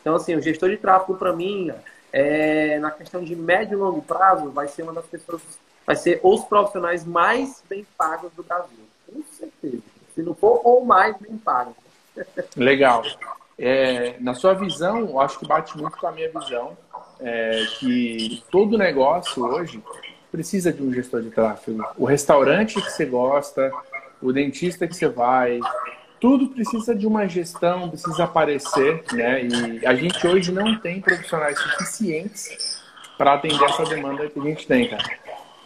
Speaker 2: Então, assim, o gestor de tráfego, para mim, é, na questão de médio e longo prazo, vai ser uma das pessoas, vai ser os profissionais mais bem pagos do Brasil. Com certeza. Se não for, ou mais bem pagos.
Speaker 1: Legal. É, na sua visão, acho que bate muito com a minha visão, é, que todo negócio hoje precisa de um gestor de tráfego. O restaurante que você gosta, o dentista que você vai, tudo precisa de uma gestão, precisa aparecer, né? E a gente hoje não tem profissionais suficientes para atender essa demanda que a gente tem, cara.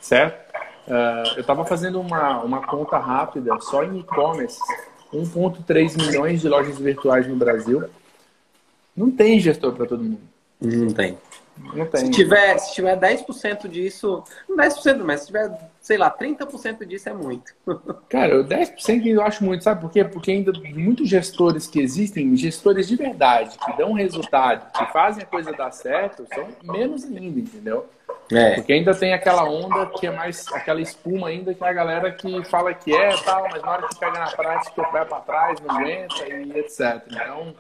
Speaker 1: Certo? Uh, eu estava fazendo uma, uma conta rápida só em e-commerce, 1,3 milhões de lojas virtuais no Brasil. Não tem gestor para todo mundo.
Speaker 2: Não tem. Não tem. Se tiver, se tiver 10% disso, não 10%, mas se tiver, sei lá, 30% disso é muito.
Speaker 1: Cara, 10% eu acho muito, sabe por quê? Porque ainda muitos gestores que existem, gestores de verdade, que dão resultado, que fazem a coisa dar certo, são menos ainda, entendeu? É. Porque ainda tem aquela onda que é mais aquela espuma ainda que a galera que fala que é tal, mas na hora que pega na prática vai para trás, não aguenta e etc. Então,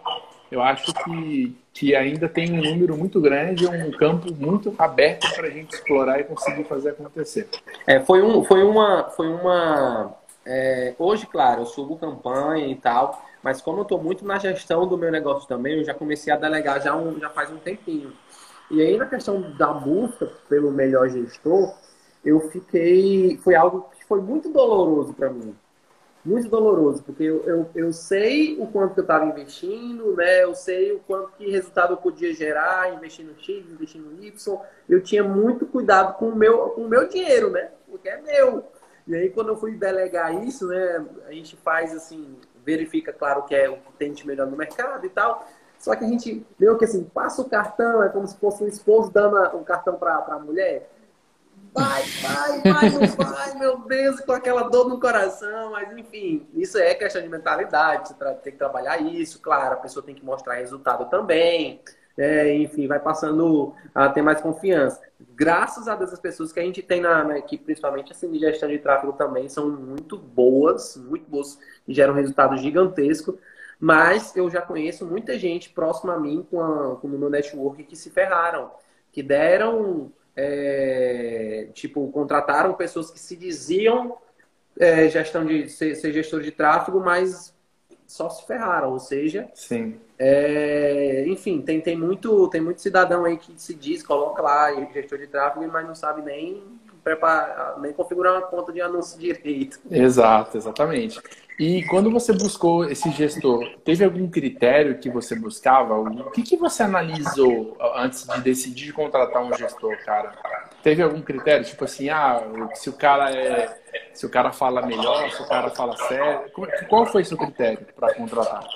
Speaker 1: eu acho que, que ainda tem um número muito grande, um campo muito aberto para a gente explorar e conseguir fazer acontecer.
Speaker 2: É, foi, um, foi uma. Foi uma é, hoje, claro, eu subo campanha e tal, mas como eu estou muito na gestão do meu negócio também, eu já comecei a delegar já, um, já faz um tempinho. E aí, na questão da busca pelo melhor gestor, eu fiquei. Foi algo que foi muito doloroso para mim muito doloroso, porque eu, eu, eu sei o quanto que eu estava investindo, né? Eu sei o quanto que resultado eu podia gerar, investindo X, investindo Y. Eu tinha muito cuidado com o meu, com o meu dinheiro, né? Porque é meu. E aí, quando eu fui delegar isso, né? A gente faz assim, verifica, claro, que é o que tem de melhor no mercado e tal. Só que a gente viu que assim, passa o cartão, é como se fosse um esposo dando um cartão para a mulher vai, vai, vai, não vai, meu Deus, com aquela dor no coração, mas enfim, isso é questão de mentalidade, você tem que trabalhar isso, claro, a pessoa tem que mostrar resultado também, é, enfim, vai passando a ter mais confiança. Graças a Deus, as pessoas que a gente tem na, na equipe, principalmente assim, de gestão de tráfego também, são muito boas, muito boas, e geram resultados gigantescos, mas eu já conheço muita gente próxima a mim com, a, com o meu network que se ferraram, que deram é, tipo, contrataram pessoas que se diziam é, gestão de ser, ser gestor de tráfego, mas só se ferraram, ou seja,
Speaker 1: Sim.
Speaker 2: É, enfim, tem, tem, muito, tem muito cidadão aí que se diz, coloca lá gestor de tráfego, mas não sabe nem preparar, nem configurar uma conta de anúncio direito.
Speaker 1: Exato, exatamente. E quando você buscou esse gestor, teve algum critério que você buscava? O que, que você analisou antes de decidir contratar um gestor, cara? Teve algum critério? Tipo assim, ah, se o cara é. Se o cara fala melhor, se o cara fala sério. Qual foi seu critério para contratar?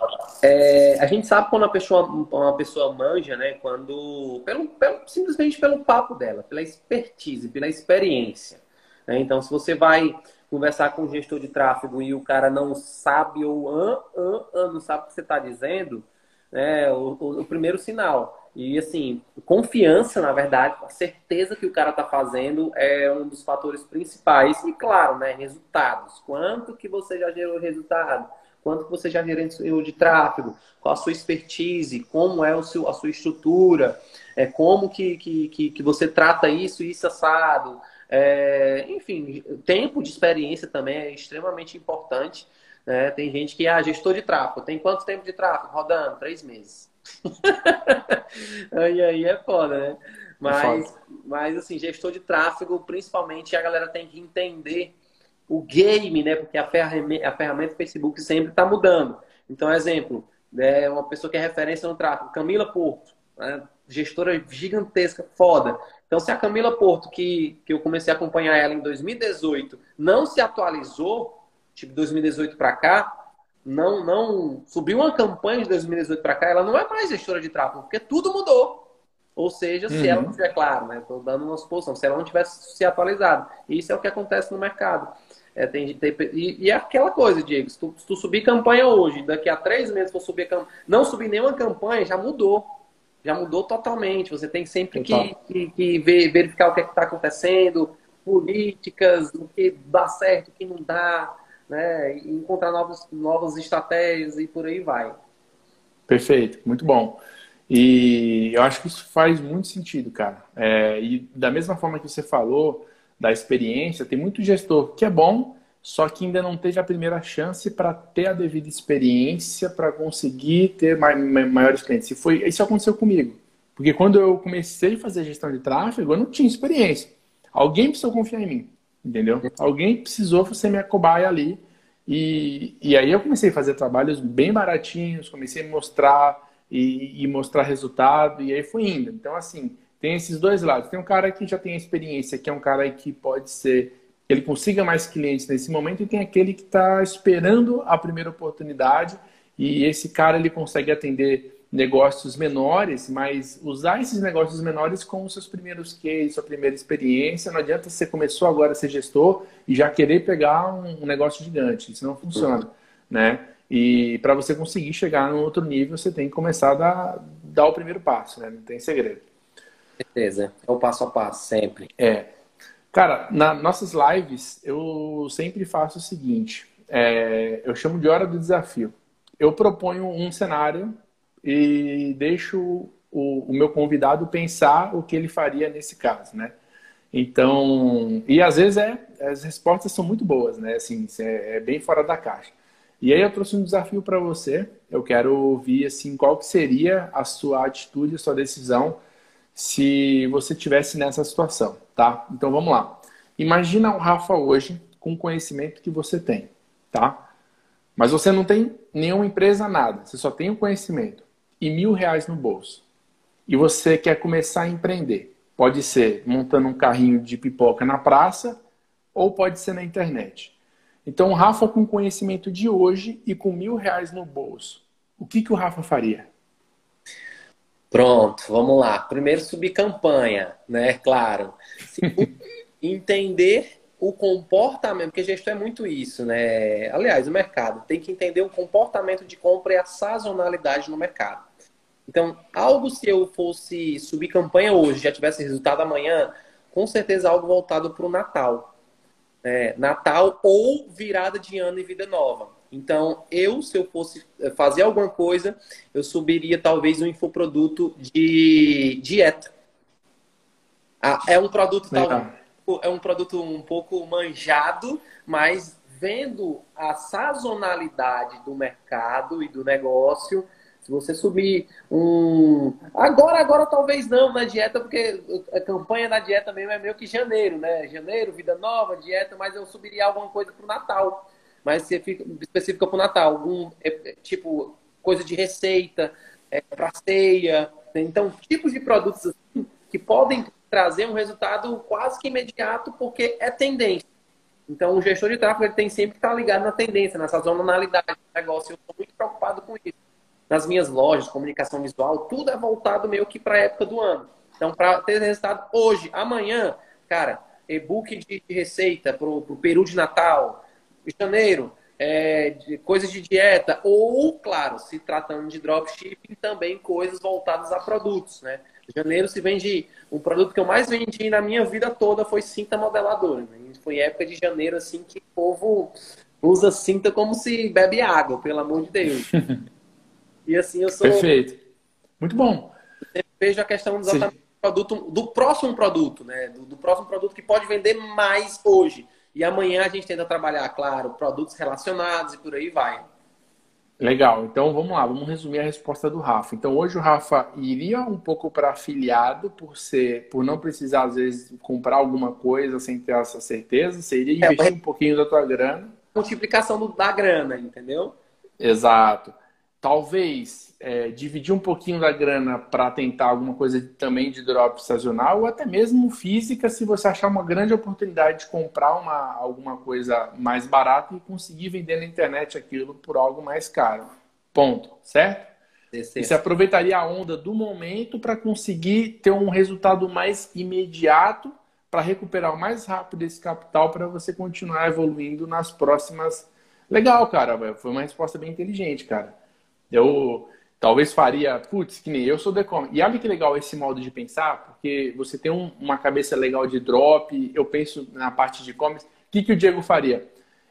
Speaker 2: É, a gente sabe quando uma pessoa, uma pessoa manja, né? Quando. Pelo, pelo, simplesmente pelo papo dela, pela expertise, pela experiência. Né? Então, se você vai conversar com o gestor de tráfego e o cara não sabe ou an, an, an, não sabe o que você está dizendo, é o, o, o, primeiro sinal. E assim, confiança, na verdade, a certeza que o cara está fazendo é um dos fatores principais. E claro, né, resultados. Quanto que você já gerou resultado? Quanto que você já gerou de tráfego? Qual a sua expertise? Como é o seu, a sua estrutura? É, como que, que, que, que você trata isso e isso assado? É, enfim, tempo de experiência também é extremamente importante. Né? Tem gente que, ah, gestor de tráfego, tem quanto tempo de tráfego? Rodando? Três meses. aí, aí é foda, né? É mas, mas, assim, gestor de tráfego, principalmente, a galera tem que entender o game, né? Porque a ferramenta, a ferramenta Facebook sempre está mudando. Então, exemplo, é uma pessoa que é referência no tráfego, Camila Porto, né? gestora gigantesca, foda. Então, se a Camila Porto, que, que eu comecei a acompanhar ela em 2018, não se atualizou, tipo 2018 para cá, não, não subiu uma campanha de 2018 para cá, ela não é mais gestora de tráfego, porque tudo mudou. Ou seja, uhum. se ela não tiver, claro, né? Estou dando uma suposição, se ela não tivesse se atualizado. Isso é o que acontece no mercado. É, tem, tem, e, e, é aquela coisa, Diego, se tu, se tu, subir campanha hoje, daqui a três meses for subir campanha, não subir nenhuma campanha, já mudou já mudou totalmente. Você tem sempre que, que, que, ver, verificar o que é está acontecendo, políticas, o que dá certo, o que não dá, né? E encontrar novos, novas estratégias e por aí vai.
Speaker 1: Perfeito, muito bom. E eu acho que isso faz muito sentido, cara. É, e da mesma forma que você falou da experiência, tem muito gestor que é bom, só que ainda não teve a primeira chance para ter a devida experiência para conseguir ter maiores clientes. E foi, isso aconteceu comigo. Porque quando eu comecei a fazer gestão de tráfego, eu não tinha experiência. Alguém precisou confiar em mim, entendeu? Alguém precisou ser minha cobaia ali. E, e aí eu comecei a fazer trabalhos bem baratinhos, comecei a mostrar e, e mostrar resultado, e aí foi indo. Então, assim, tem esses dois lados. Tem um cara que já tem experiência, que é um cara que pode ser ele consiga mais clientes nesse momento e tem aquele que está esperando a primeira oportunidade e esse cara ele consegue atender negócios menores, mas usar esses negócios menores com os seus primeiros cases, sua primeira experiência. Não adianta você começou agora a ser gestor e já querer pegar um negócio gigante. Isso não funciona, uhum. né? E para você conseguir chegar no outro nível, você tem que começar a dar, dar o primeiro passo, né? Não tem segredo.
Speaker 2: Certeza. É o passo a passo, sempre.
Speaker 1: É. Cara, nas nossas lives eu sempre faço o seguinte: é, eu chamo de hora do desafio. Eu proponho um cenário e deixo o, o, meu convidado pensar o que ele faria nesse caso, né? Então, e às vezes é, as respostas são muito boas, né? Assim, é, é bem fora da caixa. E aí eu trouxe um desafio para você. Eu quero ouvir assim qual que seria a sua atitude, a sua decisão se você tivesse nessa situação, tá? Então vamos lá. Imagina o Rafa hoje com o conhecimento que você tem, tá? Mas você não tem nenhuma empresa, nada. Você só tem o conhecimento e mil reais no bolso. E você quer começar a empreender. Pode ser montando um carrinho de pipoca na praça ou pode ser na internet. Então, o Rafa com o conhecimento de hoje e com mil reais no bolso, o que, que o Rafa faria?
Speaker 2: Pronto, vamos lá. Primeiro subir campanha, né? Claro. entender o comportamento, porque gestor é muito isso, né? Aliás, o mercado tem que entender o comportamento de compra e a sazonalidade no mercado. Então, algo se eu fosse subir campanha hoje, já tivesse resultado amanhã, com certeza algo voltado para o Natal. É, Natal ou virada de ano e vida nova. Então, eu, se eu fosse eh, fazer alguma coisa, eu subiria talvez um infoproduto de dieta. Ah, é um produto talvez, é um produto um pouco manjado, mas vendo a sazonalidade do mercado e do negócio, se você subir um. Agora, agora talvez não na dieta, porque a campanha da dieta mesmo é meio que janeiro, né? Janeiro, vida nova, dieta, mas eu subiria alguma coisa para o Natal fica específica para o Natal, algum é, é, tipo coisa de receita, é, para ceia. Né? Então, tipos de produtos assim, que podem trazer um resultado quase que imediato, porque é tendência. Então, o gestor de tráfego ele tem sempre que estar ligado na tendência, nessa zonalidade do negócio. Eu estou muito preocupado com isso. Nas minhas lojas, comunicação visual, tudo é voltado meio que para a época do ano. Então, para ter resultado hoje, amanhã, cara, e-book de receita para o peru de Natal. Janeiro, é, de coisas de dieta. Ou, claro, se tratando de dropshipping, também coisas voltadas a produtos, né? Janeiro se vende. Um produto que eu mais vendi na minha vida toda foi cinta modeladora. Né? Foi época de janeiro, assim, que o povo usa cinta como se bebe água, pelo amor de Deus. e assim, eu sou.
Speaker 1: Perfeito. Muito bom.
Speaker 2: Eu vejo a questão exatamente do produto, do próximo produto, né? Do, do, próximo produto que pode vender mais hoje. E amanhã a gente tenta trabalhar, claro, produtos relacionados e por aí vai.
Speaker 1: Legal, então vamos lá, vamos resumir a resposta do Rafa. Então hoje o Rafa iria um pouco para afiliado por ser, por não precisar às vezes comprar alguma coisa sem ter essa certeza, você iria investir é, um pouquinho da tua grana.
Speaker 2: Multiplicação do, da grana, entendeu?
Speaker 1: Exato. Talvez é, dividir um pouquinho da grana para tentar alguma coisa também de drop sazonal ou até mesmo física, se você achar uma grande oportunidade de comprar uma, alguma coisa mais barata e conseguir vender na internet aquilo por algo mais caro. Ponto, certo? E você aproveitaria a onda do momento para conseguir ter um resultado mais imediato para recuperar o mais rápido esse capital para você continuar evoluindo nas próximas. Legal, cara. Foi uma resposta bem inteligente, cara. Eu Talvez faria, putz, que nem eu sou e-commerce. E olha que legal esse modo de pensar, porque você tem um, uma cabeça legal de drop, eu penso na parte de e-commerce. O que, que o Diego faria?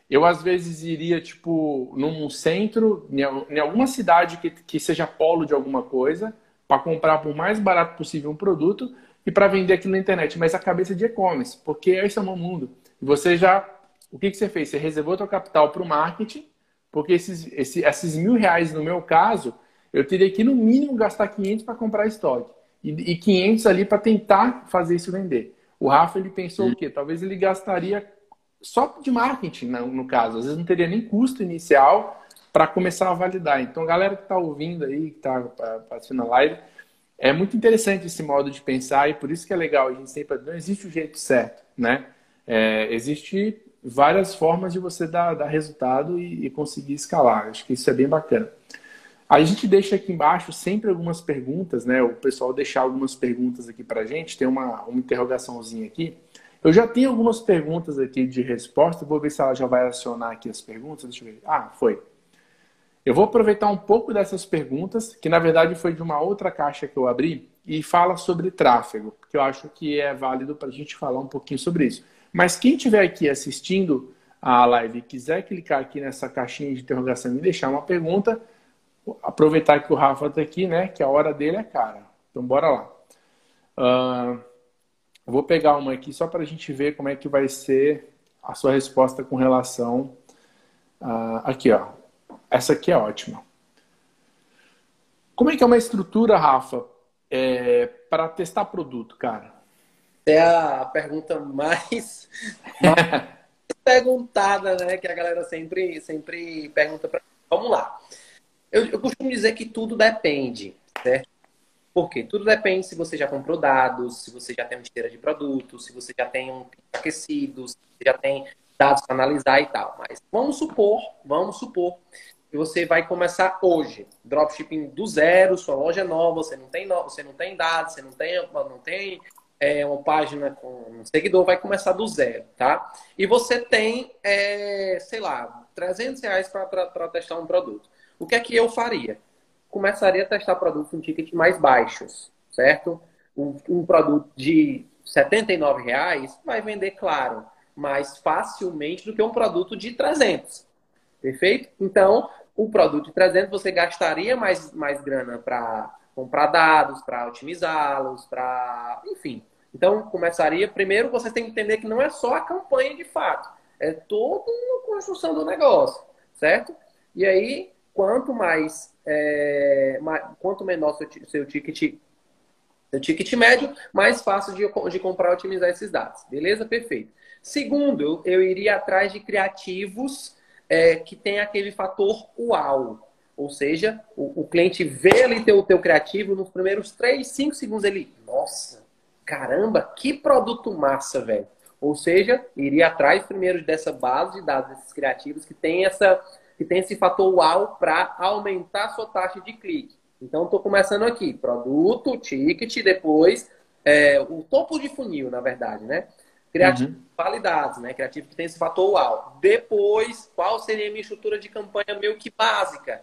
Speaker 1: Eu, às vezes, iria, tipo, num centro, em alguma cidade que, que seja polo de alguma coisa, para comprar por mais barato possível um produto e para vender aquilo na internet. Mas a cabeça de e-commerce, porque esse é o meu mundo. E você já. O que, que você fez? Você reservou seu capital para o marketing, porque esses, esses, esses mil reais, no meu caso eu teria que, no mínimo, gastar 500 para comprar estoque. E, e 500 ali para tentar fazer isso vender. O Rafa, ele pensou o quê? Talvez ele gastaria só de marketing, no, no caso. Às vezes não teria nem custo inicial para começar a validar. Então, galera que está ouvindo aí, que está assistindo a live, é muito interessante esse modo de pensar e por isso que é legal. A gente sempre não existe o jeito certo, né? É, existe várias formas de você dar, dar resultado e, e, conseguir escalar. Acho que isso é bem bacana. A gente deixa aqui embaixo sempre algumas perguntas, né? O pessoal deixar algumas perguntas aqui para a gente. Tem uma, uma interrogaçãozinha aqui. Eu já tenho algumas perguntas aqui de resposta. Vou ver se ela já vai acionar aqui as perguntas. Deixa eu ver. Ah, foi. Eu vou aproveitar um pouco dessas perguntas, que na verdade foi de uma outra caixa que eu abri, e fala sobre tráfego, que eu acho que é válido para a gente falar um pouquinho sobre isso. Mas quem estiver aqui assistindo a live e quiser clicar aqui nessa caixinha de interrogação e deixar uma pergunta, aproveitar que o Rafa está aqui, né? Que a hora dele é cara. Então, bora lá. Uh, vou pegar uma aqui só para a gente ver como é que vai ser a sua resposta com relação. Uh, aqui, ó. Essa aqui é ótima. Como é que é uma estrutura, Rafa, é, para testar produto, cara?
Speaker 2: É a pergunta mais, mais perguntada, né? Que a galera sempre, sempre pergunta para. Vamos lá. Eu, eu costumo dizer que tudo depende, certo? Por quê? Tudo depende se você já comprou dados, se você já tem uma esteira de produtos, se você já tem um aquecido, se você já tem dados para analisar e tal. Mas vamos supor, vamos supor que você vai começar hoje, dropshipping do zero, sua loja é nova, você não tem, no, você não tem dados, você não tem, não tem é, uma página com um seguidor, vai começar do zero, tá? E você tem, é, sei lá, 300 reais para testar um produto o que é que eu faria? Começaria a testar produtos em tickets mais baixos, certo? Um, um produto de R$ reais vai vender, claro, mais facilmente do que um produto de 300. Perfeito? Então, o produto de 300 você gastaria mais, mais grana para comprar dados, para otimizá-los, para. Enfim. Então, começaria. Primeiro, vocês têm que entender que não é só a campanha de fato, é toda uma construção do negócio, certo? E aí, quanto mais, é, mais quanto menor seu, seu ticket seu ticket médio, mais fácil de, de comprar e otimizar esses dados. Beleza? Perfeito. Segundo, eu iria atrás de criativos é, que tem aquele fator uau. Ou seja, o, o cliente vê ali teu, teu criativo, nos primeiros 3, 5 segundos ele, nossa, caramba, que produto massa, velho. Ou seja, iria atrás primeiro dessa base de dados desses criativos que tem essa, que tem esse fator uau para aumentar a sua taxa de clique. Então, estou começando aqui, produto, ticket, depois é, o topo de funil, na verdade, né? Criativo uhum. validados, né? Criativo que tem esse fator uau. Depois, qual seria a minha estrutura de campanha meio que básica?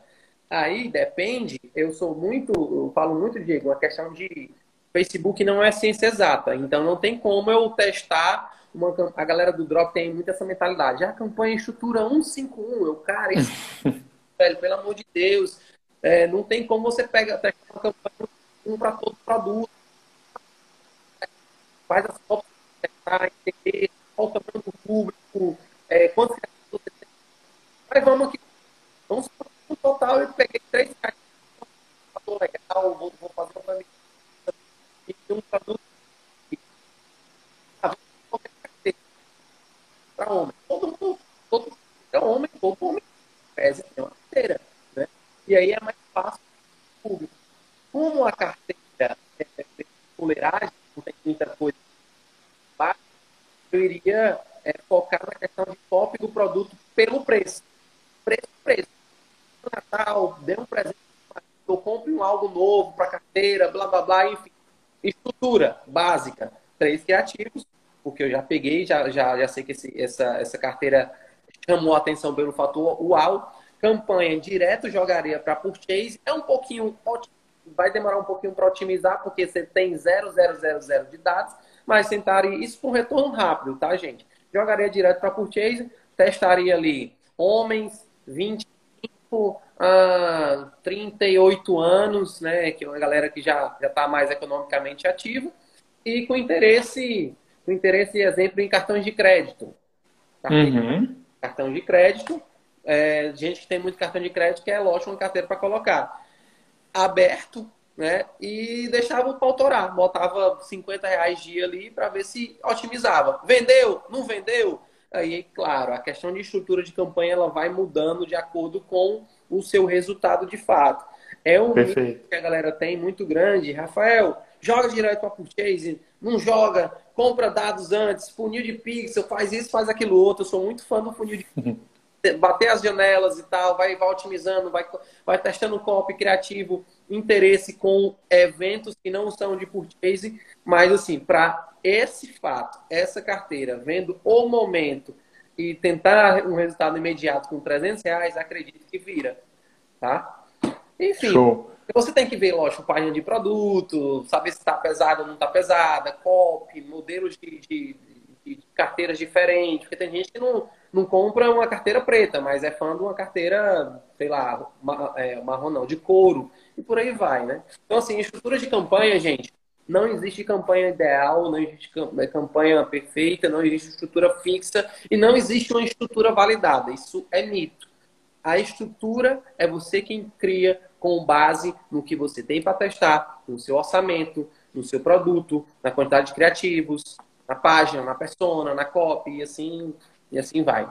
Speaker 2: Aí depende, eu sou muito, eu falo muito, Diego, uma questão de Facebook não é ciência exata, então não tem como eu testar uma, a galera do Drop tem muito essa mentalidade. Já ah, a campanha estrutura 151, eu, cara, isso, velho, pelo amor de Deus, é, não tem como você pega testar uma campanha um para todo produto. Faz as fotos testar, entender qual o tamanho do público, é, quantos você tem. Mas vamos aqui. Vamos no total eu peguei três caixas. legal, vou, vou fazer uma e um produto para homem. Todo mundo, todo é homem, todo homem pese tem uma carteira. Né? E aí é mais fácil público. Como a carteira é, é fuleiragem, não tem muita coisa eu iria é, focar na questão de pop do produto pelo preço. Preço, preço. No Natal, dê um presente, eu compre um algo novo para carteira, blá, blá, blá, enfim. Estrutura básica. Três criativos, porque eu já peguei, já, já, já sei que esse, essa, essa carteira chamou a atenção pelo fator UAU. Campanha direto jogaria para purchase. É um pouquinho, vai demorar um pouquinho para otimizar, porque você tem 0,000 de dados, mas tentaria isso com retorno rápido, tá, gente? Jogaria direto para purchase, testaria ali homens 25 a 38 anos, né, que é uma galera que já está mais economicamente ativa e com interesse com interesse, exemplo, em cartões de crédito. Uhum. Cartão de crédito, é, gente que tem muito cartão de crédito, que é lógico uma carteira para colocar. Aberto, né? E deixava o autorar. Botava 50 reais dia ali para ver se otimizava. Vendeu? Não vendeu? Aí, claro, a questão de estrutura de campanha ela vai mudando de acordo com o seu resultado de fato. É um mito que a galera tem muito grande. Rafael, joga direto para purchase, não joga, compra dados antes, funil de pixel, faz isso, faz aquilo outro. Eu sou muito fã do funil de bater as janelas e tal, vai, vai otimizando, vai, vai testando copy criativo, interesse com eventos que não são de purchase, mas assim, para esse fato, essa carteira, vendo o momento e tentar um resultado imediato com 300 reais, acredito que vira, tá? Enfim, Show. Você tem que ver, lógico, página de produto, saber se está pesada ou não está pesada, copy, modelos de, de, de, carteiras diferentes, porque tem gente que não, não compra uma carteira preta, mas é fã de uma carteira, sei lá, é, marrom não, de couro, e por aí vai, né? Então, assim, estrutura de campanha, gente, não existe campanha ideal, não existe é, campanha perfeita, não existe estrutura fixa e não existe uma estrutura validada. Isso é mito. A estrutura é você quem cria com base no que você tem para testar, no seu orçamento, no seu produto, na quantidade de criativos, na página, na persona, na copy, e assim, e assim vai.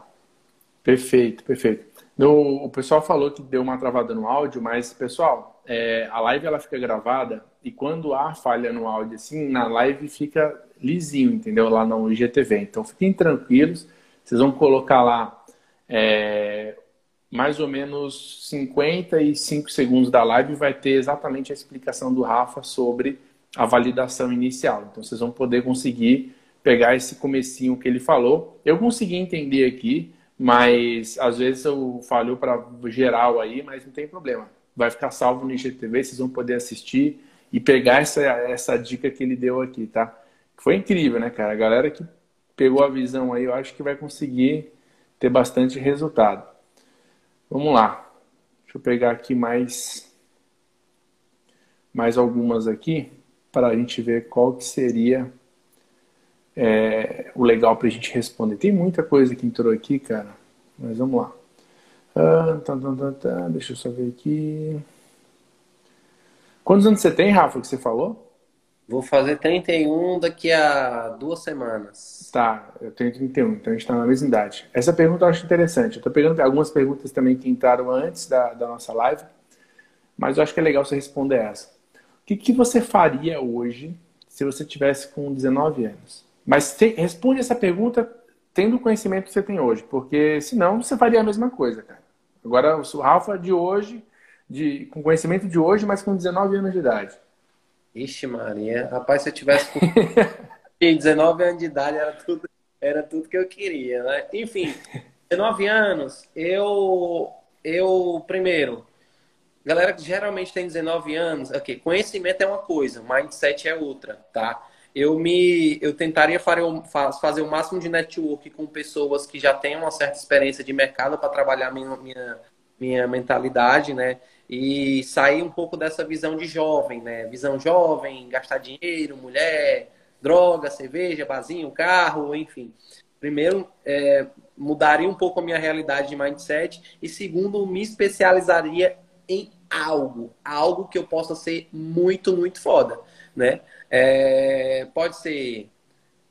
Speaker 1: Perfeito, perfeito. No, o pessoal falou que deu uma travada no áudio, mas, pessoal, é, a live ela fica gravada e quando há falha no áudio, assim, na live fica lisinho, entendeu? Lá no IGTV. Então, fiquem tranquilos, vocês vão colocar lá é, mais ou menos 55 segundos da live vai ter exatamente a explicação do Rafa sobre a validação inicial. Então vocês vão poder conseguir pegar esse comecinho que ele falou. Eu consegui entender aqui, mas às vezes eu falho para geral aí, mas não tem problema. Vai ficar salvo no IGTV, vocês vão poder assistir e pegar essa, essa dica que ele deu aqui, tá? Foi incrível, né, cara? A galera que pegou a visão aí, eu acho que vai conseguir ter bastante resultado. Vamos lá. Deixa eu pegar aqui mais mais algumas aqui para a gente ver qual que seria é, o legal para a gente responder. Tem muita coisa que entrou aqui, cara, mas vamos lá. Ah, tá, tá, tá, tá. Deixa eu só ver aqui. Quantos anos você tem, Rafa, que você falou?
Speaker 2: Vou fazer 31 daqui a duas semanas.
Speaker 1: Tá, eu tenho 31, então a gente está na mesma idade. Essa pergunta eu acho interessante. Eu estou pegando algumas perguntas também que entraram antes da, da nossa live, mas eu acho que é legal você responder essa. O que, que você faria hoje se você tivesse com 19 anos? Mas te, responde essa pergunta tendo o conhecimento que você tem hoje, porque senão você faria a mesma coisa, cara. Agora, o Rafa de hoje, de, com conhecimento de hoje, mas com 19 anos de idade.
Speaker 2: Ixi, Maria. Rapaz, se eu tivesse com 19 anos de idade era tudo, era tudo que eu queria, né? Enfim, 19 anos, eu, eu primeiro, galera que geralmente tem 19 anos, ok, conhecimento é uma coisa, mindset é outra, tá? Eu me, eu tentaria fazer o máximo de network com pessoas que já têm uma certa experiência de mercado para trabalhar minha, minha, minha mentalidade, né? E sair um pouco dessa visão de jovem, né? Visão jovem, gastar dinheiro, mulher, droga, cerveja, barzinho, carro, enfim. Primeiro, é, mudaria um pouco a minha realidade de mindset. E segundo, me especializaria em algo. Algo que eu possa ser muito, muito foda, né? É, pode ser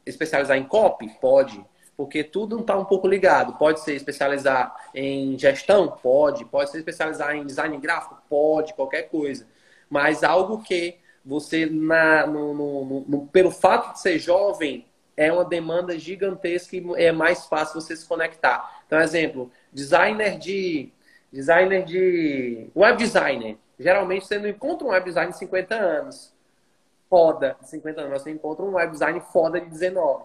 Speaker 2: especializar em copy? Pode. Porque tudo está um pouco ligado. Pode ser especializar em gestão? Pode. Pode ser especializar em design gráfico? Pode, qualquer coisa. Mas algo que você, na, no, no, no, pelo fato de ser jovem, é uma demanda gigantesca e é mais fácil você se conectar. Então, exemplo, designer de designer de web designer. Geralmente você não encontra um web designer de 50 anos. Foda de 50 anos, você encontra um web design foda de 19.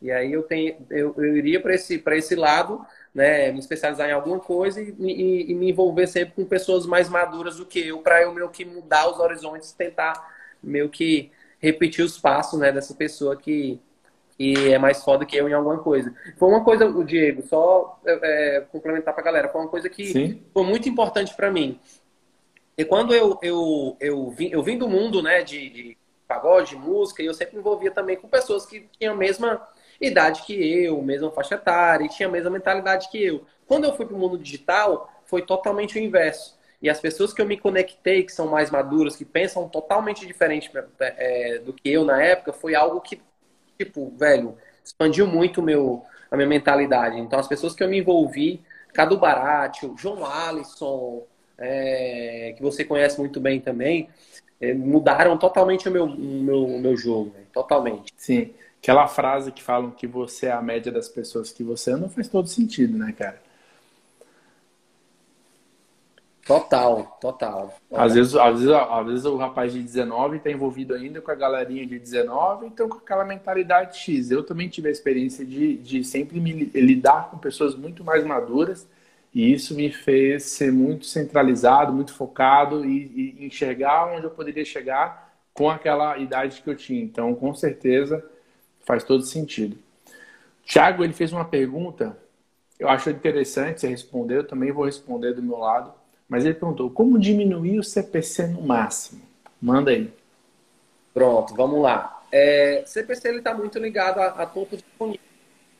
Speaker 2: E aí eu tenho eu, eu iria para esse para esse lado, né, me especializar em alguma coisa e, e, e me envolver sempre com pessoas mais maduras do que eu para eu meio que mudar os horizontes, tentar meio que repetir os passos, né, dessa pessoa que e é mais foda que eu em alguma coisa. Foi uma coisa, o Diego, só é, é complementar para a galera, foi uma coisa que Sim. foi muito importante para mim. E quando eu, eu, eu, vim, eu vim do mundo né, de, de pagode, de música, e eu sempre me envolvia também com pessoas que tinham a mesma idade que eu, mesma faixa etária, e tinha a mesma mentalidade que eu. Quando eu fui para o mundo digital, foi totalmente o inverso. E as pessoas que eu me conectei, que são mais maduras, que pensam totalmente diferente é, do que eu na época, foi algo que tipo, velho, expandiu muito meu, a minha mentalidade. Então, as pessoas que eu me envolvi, Cadu Baratio, João Alisson, é, que você conhece muito bem também, é, mudaram totalmente o meu, o meu, meu jogo, né? totalmente.
Speaker 1: Sim, aquela frase que falam que você é a média das pessoas que você não faz todo sentido, né, cara?
Speaker 2: Total, total.
Speaker 1: Às vezes, às, vezes, às vezes o rapaz de 19 está envolvido ainda com a galerinha de 19, então com aquela mentalidade X. Eu também tive a experiência de, de sempre me lidar com pessoas muito mais maduras e isso me fez ser muito centralizado, muito focado e, e enxergar onde eu poderia chegar com aquela idade que eu tinha. Então, com certeza, faz todo sentido. Tiago, ele fez uma pergunta, eu acho interessante você responder, eu também vou responder do meu lado mas ele perguntou: como diminuir o CPC no máximo? Manda aí.
Speaker 2: Pronto, vamos lá. É, CPC está muito ligado a, a, topo de funil.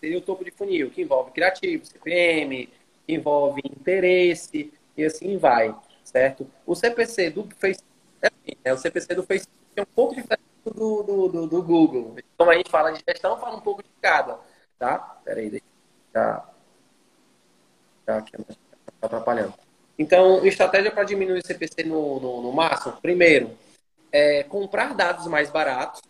Speaker 2: O topo de funil, que envolve criativo, CPM, envolve interesse e assim vai, certo? O CPC do Facebook, é assim, é, o CPC do Facebook é um pouco diferente do, do, do, do Google. Como a gente fala de gestão, fala um pouco de cada, tá? Peraí, deixa. Tá, tá tá atrapalhando. Então, estratégia para diminuir o CPC no, no, no máximo, primeiro, é comprar dados mais baratos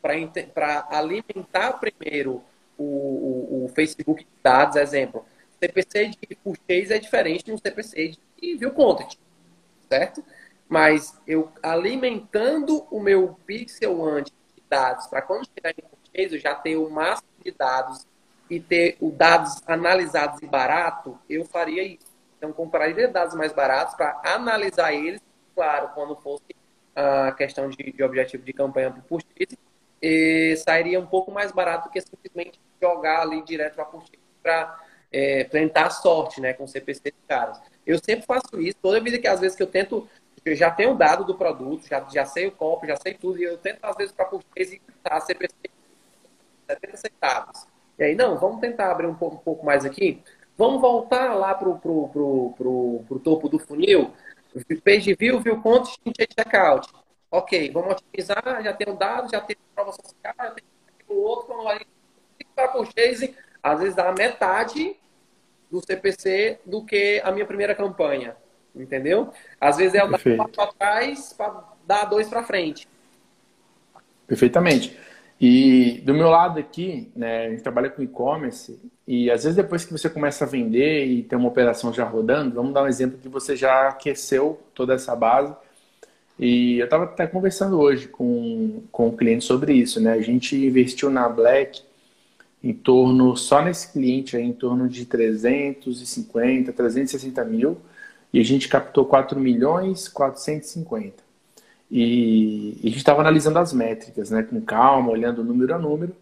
Speaker 2: para alimentar primeiro o, o, o, Facebook de dados, exemplo. CPC de purchase é diferente de um CPC de view content, certo? Mas eu alimentando o meu pixel antes de dados para quando chegar em purchase eu já ter o máximo de dados e ter os dados analisados e barato, eu faria isso. Então, compraria dados mais baratos para analisar eles, claro, quando fosse a questão de, de objetivo de campanha para o e sairia um pouco mais barato do que simplesmente jogar ali direto para purchase para é, tentar sorte, né, com CPC de caras. Eu sempre faço isso, toda vida que às vezes que eu tento, eu já tenho dado do produto, já, já sei o copo, já sei tudo, e eu tento às vezes para purchase a CPC 70 centavos. E aí, não, vamos tentar abrir um pouco, um pouco mais aqui. Vamos voltar lá para o topo do funil. Page view, view content, checkout. Ok, vamos otimizar, já um dado, já tem prova social, já tem o outro, quando vai para purchase, às vezes dá metade do CPC do que a minha primeira campanha. Entendeu? Às vezes é o dar um para trás para dar dois para frente.
Speaker 1: Perfeitamente. E do meu lado aqui, né, a gente trabalha com e-commerce e às vezes depois que você começa a vender e tem uma operação já rodando, vamos dar um exemplo que você já aqueceu toda essa base. E eu estava até conversando hoje com, com o um cliente sobre isso, né? A gente investiu na Black em torno, só nesse cliente aí, em torno de 350, 360 mil, e a gente captou 4 milhões 450. E, e a gente estava analisando as métricas, né, com calma, olhando número a número,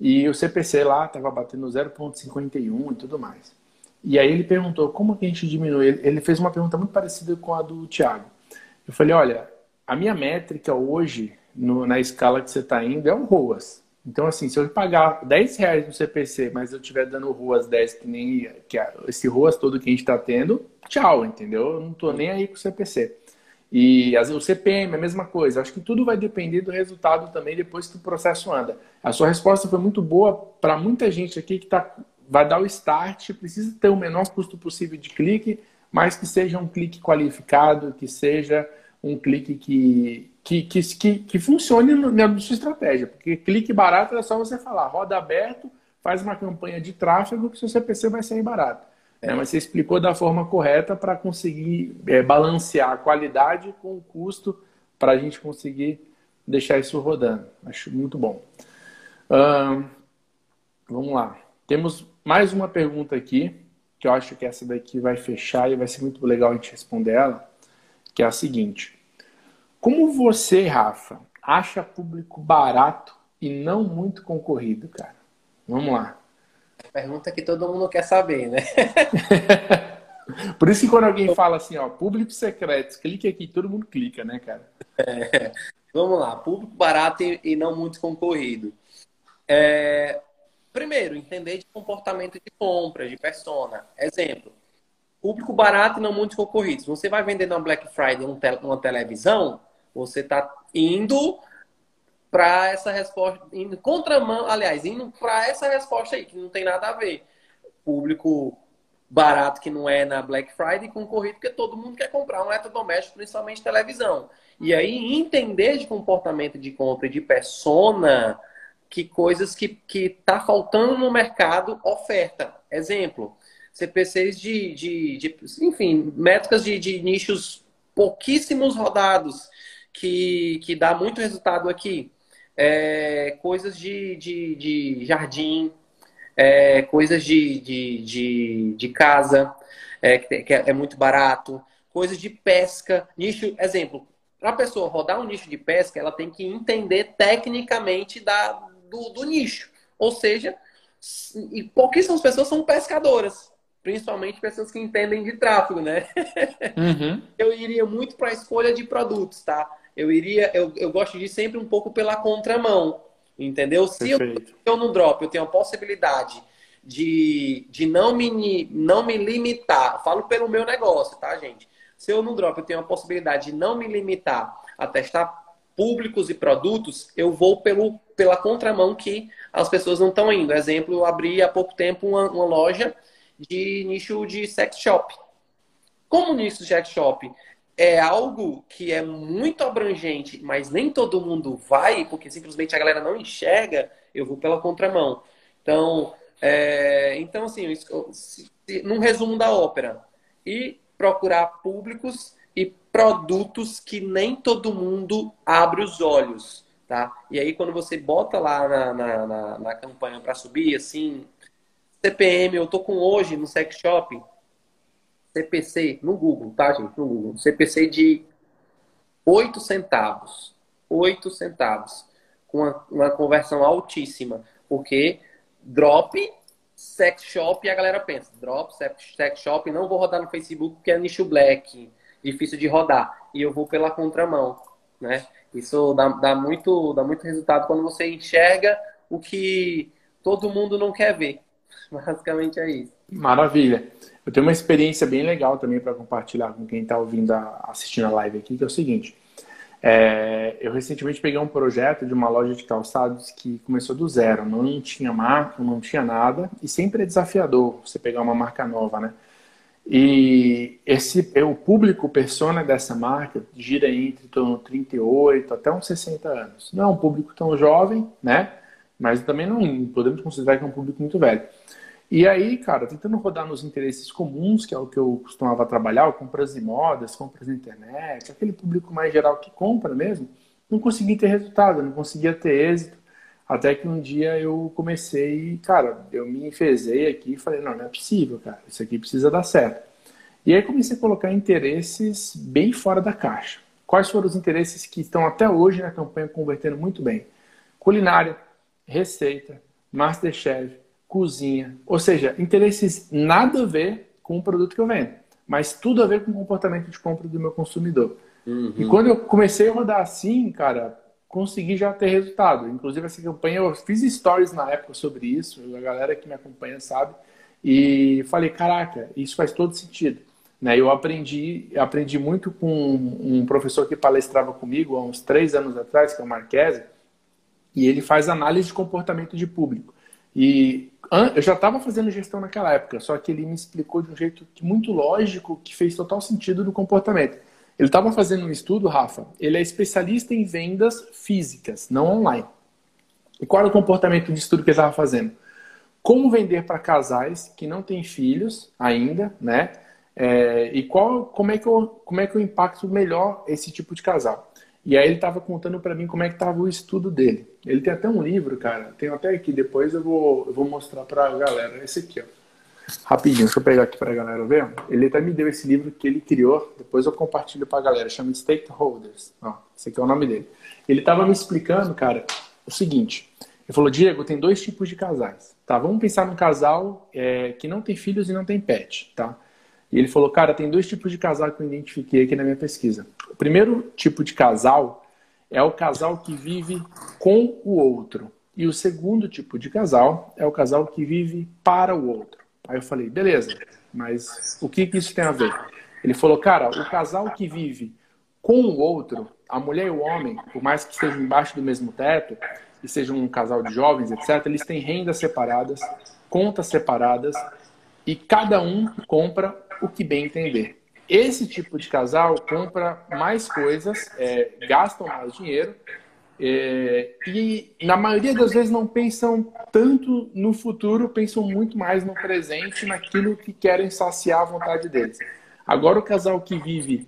Speaker 1: e o CPC lá estava batendo 0,51 e tudo mais. E aí ele perguntou como que a gente diminui. Ele fez uma pergunta muito parecida com a do Thiago. Eu falei, olha, a minha métrica hoje, no, na escala que você está indo, é um ROAS. Então, assim, se eu pagar 10 reais no CPC, mas eu estiver dando ROAS 10, que nem que esse ROAS todo que a gente está tendo, tchau, entendeu? Eu não estou nem aí com o CPC. E o CPM, a mesma coisa. Acho que tudo vai depender do resultado também depois que o processo anda. A sua resposta foi muito boa para muita gente aqui que tá, vai dar o start, precisa ter o menor custo possível de clique, mas que seja um clique qualificado, que seja um clique que, que, que, que, que funcione na sua estratégia. Porque clique barato é só você falar, roda aberto, faz uma campanha de tráfego que seu CPC vai sair barato. É, mas você explicou da forma correta para conseguir é, balancear a qualidade com o custo para a gente conseguir deixar isso rodando. Acho muito bom. vamos lá. Temos mais uma pergunta aqui, que eu acho que essa daqui vai fechar e vai ser muito legal a gente responder ela que é a seguinte: Como você, Rafa, acha público barato e não muito concorrido, cara? Vamos lá.
Speaker 2: Pergunta que todo mundo quer saber, né?
Speaker 1: Por isso que quando alguém fala assim, ó, público secreto, clique aqui, todo mundo clica, né, cara?
Speaker 2: É. Vamos lá, público barato e não muito concorrido. É... Primeiro, entender de comportamento de compra, de persona. Exemplo, público barato e não muito concorrido. Se você vai vender na Black Friday uma televisão, você está indo para essa resposta, indo contramão, aliás, indo para essa resposta aí, que não tem nada a ver. Público barato que não é na Black Friday concorrido, porque todo mundo quer comprar um eletrodoméstico, principalmente televisão. E aí entender de comportamento de compra e de persona, que coisas que, que tá faltando no mercado, oferta. Exemplo, CPCs de, de, de enfim, métricas de, de, nichos pouquíssimos rodados, que, que dá muito resultado aqui. É, coisas de, de, de jardim, é, coisas de, de, de, de casa, é, que é, é muito barato, coisas de pesca, nicho, exemplo, para a pessoa rodar um nicho de pesca, ela tem que entender tecnicamente da, do, do nicho. Ou seja, e pouquíssimas pessoas são pescadoras principalmente pessoas que entendem de tráfego, né? Uhum. Eu iria muito para a escolha de produtos, tá? Eu iria, eu, eu gosto de ir sempre um pouco pela contramão, entendeu? Se eu, eu no drop eu tenho a possibilidade de, de não, me, não me limitar, falo pelo meu negócio, tá, gente? Se eu no drop eu tenho a possibilidade de não me limitar a testar públicos e produtos, eu vou pelo, pela contramão que as pessoas não estão indo. Exemplo, eu abri há pouco tempo uma, uma loja de nicho de sex shop. Como nicho de sex shop é algo que é muito abrangente, mas nem todo mundo vai, porque simplesmente a galera não enxerga, eu vou pela contramão. Então, é, então assim, num resumo da ópera, e procurar públicos e produtos que nem todo mundo abre os olhos, tá? E aí quando você bota lá na, na, na, na campanha para subir, assim, CPM, eu tô com hoje no sex shop, CPC, no Google, tá, gente? No Google. CPC de 8 centavos. 8 centavos. Com uma, uma conversão altíssima. Porque drop, sex shop, e a galera pensa, drop, sex shop, não vou rodar no Facebook porque é nicho black, difícil de rodar. E eu vou pela contramão, né? Isso dá, dá, muito, dá muito resultado quando você enxerga o que todo mundo não quer ver. Basicamente é isso.
Speaker 1: Maravilha. Eu tenho uma experiência bem legal também para compartilhar com quem está ouvindo, a, assistindo a live aqui, que é o seguinte. É, eu recentemente peguei um projeto de uma loja de calçados que começou do zero, não tinha marca, não tinha nada, e sempre é desafiador você pegar uma marca nova, né? E esse, o público persona dessa marca gira entre torno 38 até uns 60 anos. Não é um público tão jovem, né? Mas também não podemos considerar que é um público muito velho. E aí, cara, tentando rodar nos interesses comuns, que é o que eu costumava trabalhar, compras de modas, compras na internet, aquele público mais geral que compra mesmo, não conseguia ter resultado, não conseguia ter êxito. Até que um dia eu comecei, cara, eu me enfezei aqui e falei, não, não é possível, cara, isso aqui precisa dar certo. E aí comecei a colocar interesses bem fora da caixa. Quais foram os interesses que estão até hoje na campanha convertendo muito bem? Culinária, receita, Masterchef, cozinha. Ou seja, interesses nada a ver com o produto que eu vendo, mas tudo a ver com o comportamento de compra do meu consumidor. Uhum. E quando eu comecei a rodar assim, cara, consegui já ter resultado. Inclusive, essa campanha, eu fiz stories na época sobre isso, a galera que me acompanha sabe, e falei, caraca, isso faz todo sentido. Né? Eu aprendi, aprendi muito com um professor que palestrava comigo há uns três anos atrás, que é o Marquese, e ele faz análise de comportamento de público. E eu já estava fazendo gestão naquela época, só que ele me explicou de um jeito muito lógico, que fez total sentido no comportamento. Ele estava fazendo um estudo, Rafa, ele é especialista em vendas físicas, não online. E qual era o comportamento de estudo que ele estava fazendo? Como vender para casais que não têm filhos ainda, né? É, e qual, como, é que eu, como é que eu impacto melhor esse tipo de casal? E aí ele estava contando para mim como é que estava o estudo dele. Ele tem até um livro, cara. Tem até aqui, depois eu vou, eu vou mostrar para a galera. Esse aqui, ó. Rapidinho, deixa eu pegar aqui para a galera ver. Ele até me deu esse livro que ele criou. Depois eu compartilho para a galera. Chama Stakeholders. Ó, esse aqui é o nome dele. Ele estava me explicando, cara, o seguinte. Ele falou, Diego, tem dois tipos de casais. Tá, vamos pensar num casal é, que não tem filhos e não tem pet, tá? E ele falou, cara, tem dois tipos de casal que eu identifiquei aqui na minha pesquisa. O primeiro tipo de casal é o casal que vive com o outro. E o segundo tipo de casal é o casal que vive para o outro. Aí eu falei, beleza, mas o que, que isso tem a ver? Ele falou, cara, o casal que vive com o outro, a mulher e o homem, por mais que estejam embaixo do mesmo teto, e sejam um casal de jovens, etc., eles têm rendas separadas, contas separadas, e cada um compra o que bem entender. Esse tipo de casal compra mais coisas, é, gastam mais dinheiro é, e, na maioria das vezes, não pensam tanto no futuro, pensam muito mais no presente, naquilo que querem saciar a vontade deles. Agora, o casal que vive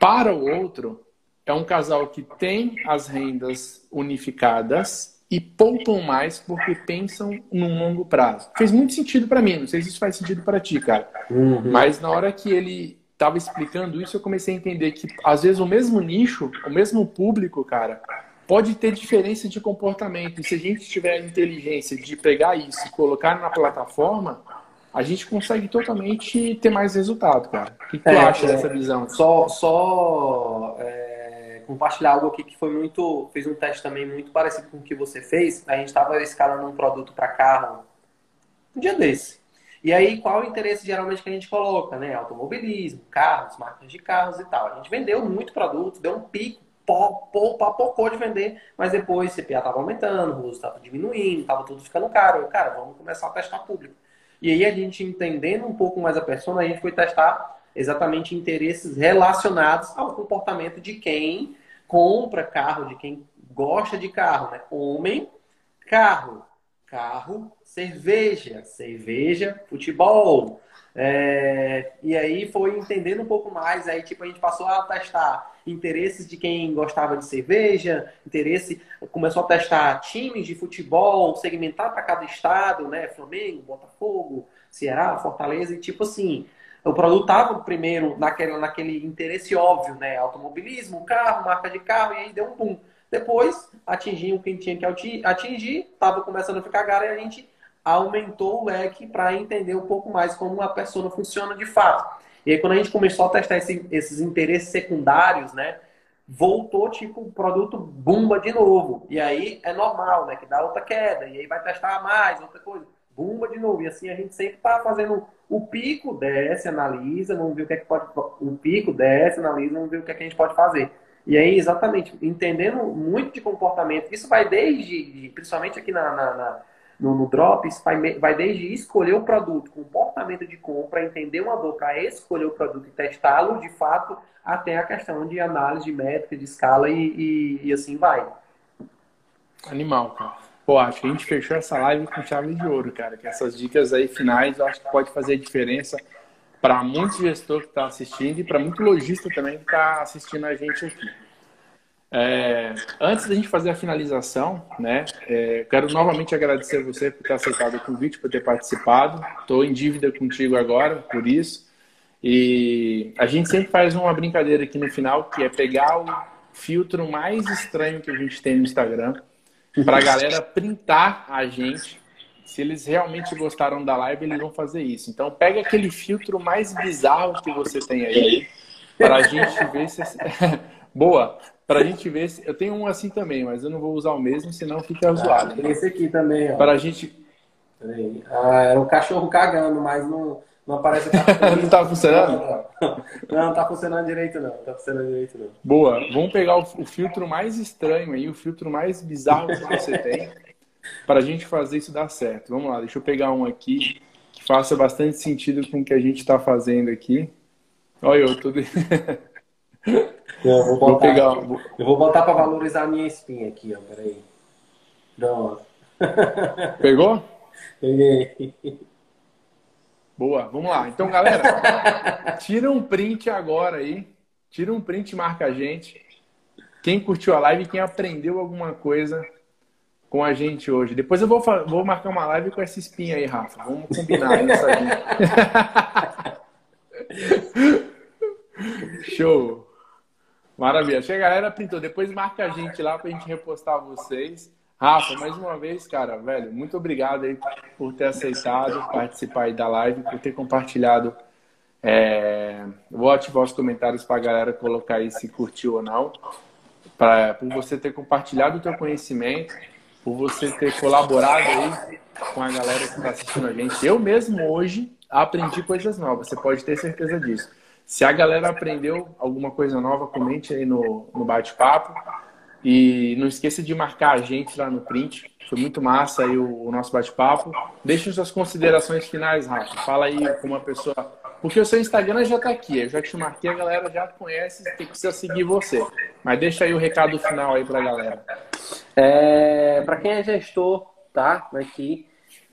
Speaker 1: para o outro é um casal que tem as rendas unificadas e poupam mais porque pensam num longo prazo. Fez muito sentido para mim, não sei se isso faz sentido para ti, cara. Uhum. Mas na hora que ele estava explicando isso, eu comecei a entender que às vezes o mesmo nicho, o mesmo público, cara, pode ter diferença de comportamento. E se a gente tiver a inteligência de pegar isso e colocar na plataforma, a gente consegue totalmente ter mais resultado, cara. O que, que é, tu acha é, dessa visão?
Speaker 2: Só, só é compartilhar algo aqui que foi muito. Fez um teste também muito parecido com o que você fez. A gente estava escalando um produto para carro um dia desse. E aí, qual o interesse geralmente que a gente coloca, né? Automobilismo, carros, marcas de carros e tal. A gente vendeu muito produto, deu um pico, papocou de vender, mas depois o CPA estava aumentando, o uso estava diminuindo, estava tudo ficando caro. Eu, cara, vamos começar a testar público. E aí, a gente entendendo um pouco mais a persona, a gente foi testar exatamente interesses relacionados ao comportamento de quem compra carro, de quem gosta de carro, né? Homem, carro, carro, cerveja, cerveja, futebol. É, e aí foi entendendo um pouco mais, aí tipo a gente passou a testar interesses de quem gostava de cerveja, interesse, começou a testar times de futebol, segmentar para cada estado, né? Flamengo, Botafogo, Ceará, Fortaleza, e tipo assim, o produto estava primeiro naquele, naquele interesse óbvio, né? Automobilismo, carro, marca de carro, e aí deu um boom. Depois, atingiu quem tinha que atingir, estava começando a ficar caro e a gente aumentou o leque para entender um pouco mais como a pessoa funciona de fato. E aí, quando a gente começou a testar esse, esses interesses secundários, né? Voltou, tipo, o produto bomba de novo. E aí é normal, né? Que dá outra queda. E aí vai testar mais, outra coisa. Bomba de novo. E assim a gente sempre está fazendo o pico desce, analisa, vamos ver o que é que pode. O pico desce, analisa, vamos ver o que é que a gente pode fazer. E aí, exatamente, entendendo muito de comportamento, isso vai desde, principalmente aqui na, na, na no, no Drops, vai, vai desde escolher o produto, comportamento de compra, entender uma dor para escolher o produto e testá-lo de fato, até a questão de análise de métrica, de escala e, e, e assim vai.
Speaker 1: Animal, cara. Pô, acho que a gente fechou essa live com chave de ouro, cara. Que essas dicas aí finais eu acho que pode fazer a diferença para muito gestor que está assistindo e para muito lojista também que está assistindo a gente aqui. É, antes da gente fazer a finalização, né, é, quero novamente agradecer você por ter aceitado o convite, por ter participado. Estou em dívida contigo agora, por isso. E a gente sempre faz uma brincadeira aqui no final, que é pegar o filtro mais estranho que a gente tem no Instagram, para a galera printar a gente se eles realmente gostaram da live, eles vão fazer isso. Então, pega aquele filtro mais bizarro que você tem aí, para a gente ver se. Boa! Para a gente ver se. Eu tenho um assim também, mas eu não vou usar o mesmo, senão fica ah, zoado.
Speaker 2: Tem esse aqui também, ó.
Speaker 1: Para a gente.
Speaker 2: Peraí. Ah, era um cachorro cagando, mas não, não aparece.
Speaker 1: não tá funcionando?
Speaker 2: Não, não, não tá funcionando direito, não. Não tá funcionando direito, não.
Speaker 1: Boa! Vamos pegar o, o filtro mais estranho aí, o filtro mais bizarro que você tem para a gente fazer isso dar certo. Vamos lá, deixa eu pegar um aqui que faça bastante sentido com o que a gente está fazendo aqui. Olha eu, tudo.
Speaker 2: Eu vou, botar, vou pegar. Eu vou botar para valorizar a minha espinha aqui, ó. Peraí. Pronto.
Speaker 1: Pegou?
Speaker 2: Peguei.
Speaker 1: Boa, vamos lá. Então, galera, tira um print agora aí. Tira um print e marca a gente. Quem curtiu a live, quem aprendeu alguma coisa com a gente hoje. Depois eu vou, vou marcar uma live com essa espinha aí, Rafa. Vamos combinar isso aí. Show. Maravilha. Que a galera printou. Depois marca a gente lá pra gente repostar vocês. Rafa, mais uma vez, cara, velho, muito obrigado aí por ter aceitado participar aí da live, por ter compartilhado. É... Vou ativar os comentários para a galera colocar aí se curtiu ou não. Pra... Por você ter compartilhado o teu conhecimento por você ter colaborado aí com a galera que está assistindo a gente. Eu mesmo hoje aprendi coisas novas, você pode ter certeza disso. Se a galera aprendeu alguma coisa nova, comente aí no, no bate-papo. E não esqueça de marcar a gente lá no print. Foi muito massa aí o, o nosso bate-papo. Deixe suas considerações finais, Rafa. Fala aí como a pessoa. Porque o seu Instagram já está aqui. Eu já te marquei, a galera já conhece, que precisa seguir você. Mas deixa aí o recado final aí para a galera.
Speaker 2: É, para quem é gestor, tá? Aqui,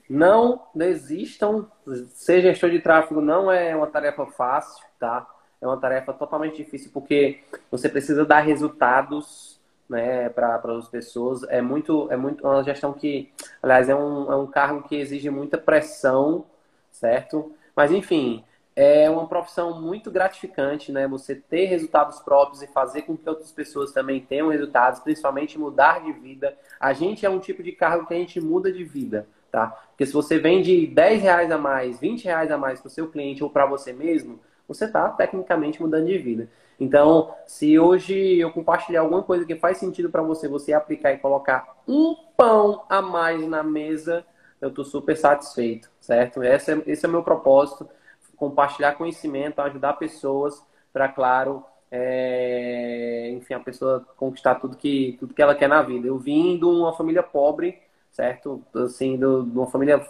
Speaker 2: não desistam. Ser gestor de tráfego não é uma tarefa fácil, tá? É uma tarefa totalmente difícil porque você precisa dar resultados, né, para as pessoas. É muito, é muito uma gestão que, aliás, é um, é um cargo que exige muita pressão, certo? Mas enfim, é uma profissão muito gratificante, né? Você ter resultados próprios e fazer com que outras pessoas também tenham resultados, principalmente mudar de vida. A gente é um tipo de cargo que a gente muda de vida, tá? Porque se você vende 10 reais a mais, 20 reais a mais para o seu cliente ou para você mesmo, você está tecnicamente mudando de vida. Então, se hoje eu compartilhar alguma coisa que faz sentido para você, você aplicar e colocar um pão a mais na mesa, eu estou super satisfeito, certo? Esse é, esse é o meu propósito compartilhar conhecimento, ajudar pessoas para, claro, é, enfim, a pessoa conquistar tudo que, tudo que ela quer na vida. Eu vim de uma família pobre, certo? Assim, de uma família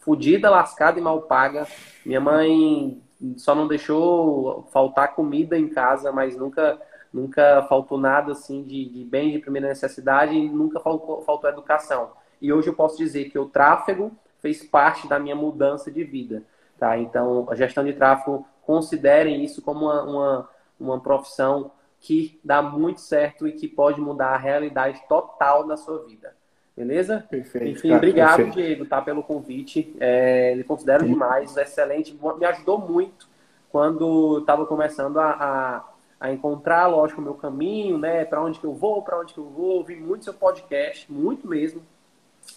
Speaker 2: fodida, lascada e mal paga. Minha mãe só não deixou faltar comida em casa, mas nunca nunca faltou nada assim de, de bem de primeira necessidade e nunca faltou, faltou educação. E hoje eu posso dizer que o tráfego fez parte da minha mudança de vida. Tá? Então, a gestão de tráfego, considerem isso como uma, uma, uma profissão que dá muito certo e que pode mudar a realidade total da sua vida. Beleza?
Speaker 1: Perfeito.
Speaker 2: Enfim, cara, obrigado, perfeito. Diego, tá, pelo convite. É, ele considero demais, excelente. Me ajudou muito quando estava começando a, a, a, encontrar, lógico, o meu caminho, né? Para onde que eu vou, para onde que eu vou. Ouvi muito seu podcast, muito mesmo.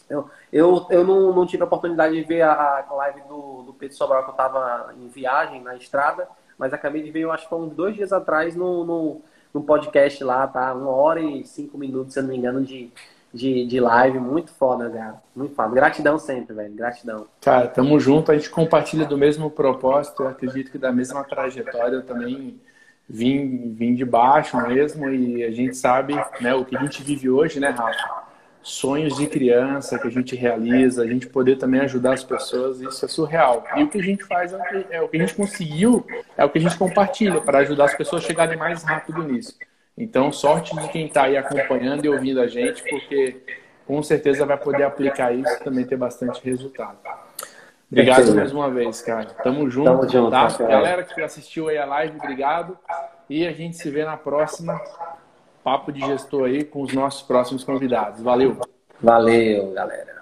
Speaker 2: Eu, eu, eu não, não tive a oportunidade de ver a, a live do, do Pedro Sobral, que eu estava em viagem, na estrada, mas acabei de ver, eu acho que foi uns dois dias atrás, no, no, no podcast lá, tá? Uma hora e cinco minutos, se eu não me engano, de, de, de live. Muito foda, cara. Muito foda. Gratidão sempre, velho. Gratidão.
Speaker 1: Cara, tamo junto. A gente compartilha do mesmo propósito. Eu acredito que da mesma trajetória eu também vim, vim de baixo mesmo. E a gente sabe né, o que a gente vive hoje, né, Rafa? sonhos de criança que a gente realiza, a gente poder também ajudar as pessoas, isso é surreal. E o que a gente faz é o que, é o que a gente conseguiu, é o que a gente compartilha para ajudar as pessoas a chegarem mais rápido nisso. Então, sorte de quem está aí acompanhando e ouvindo a gente, porque com certeza vai poder aplicar isso e também ter bastante resultado. Obrigado mais uma vez, cara. Tamo junto. Tamo junto tá? Galera que assistiu aí a live, obrigado. E a gente se vê na próxima Papo de Gestor aí com os nossos próximos convidados. Valeu.
Speaker 2: Valeu, galera.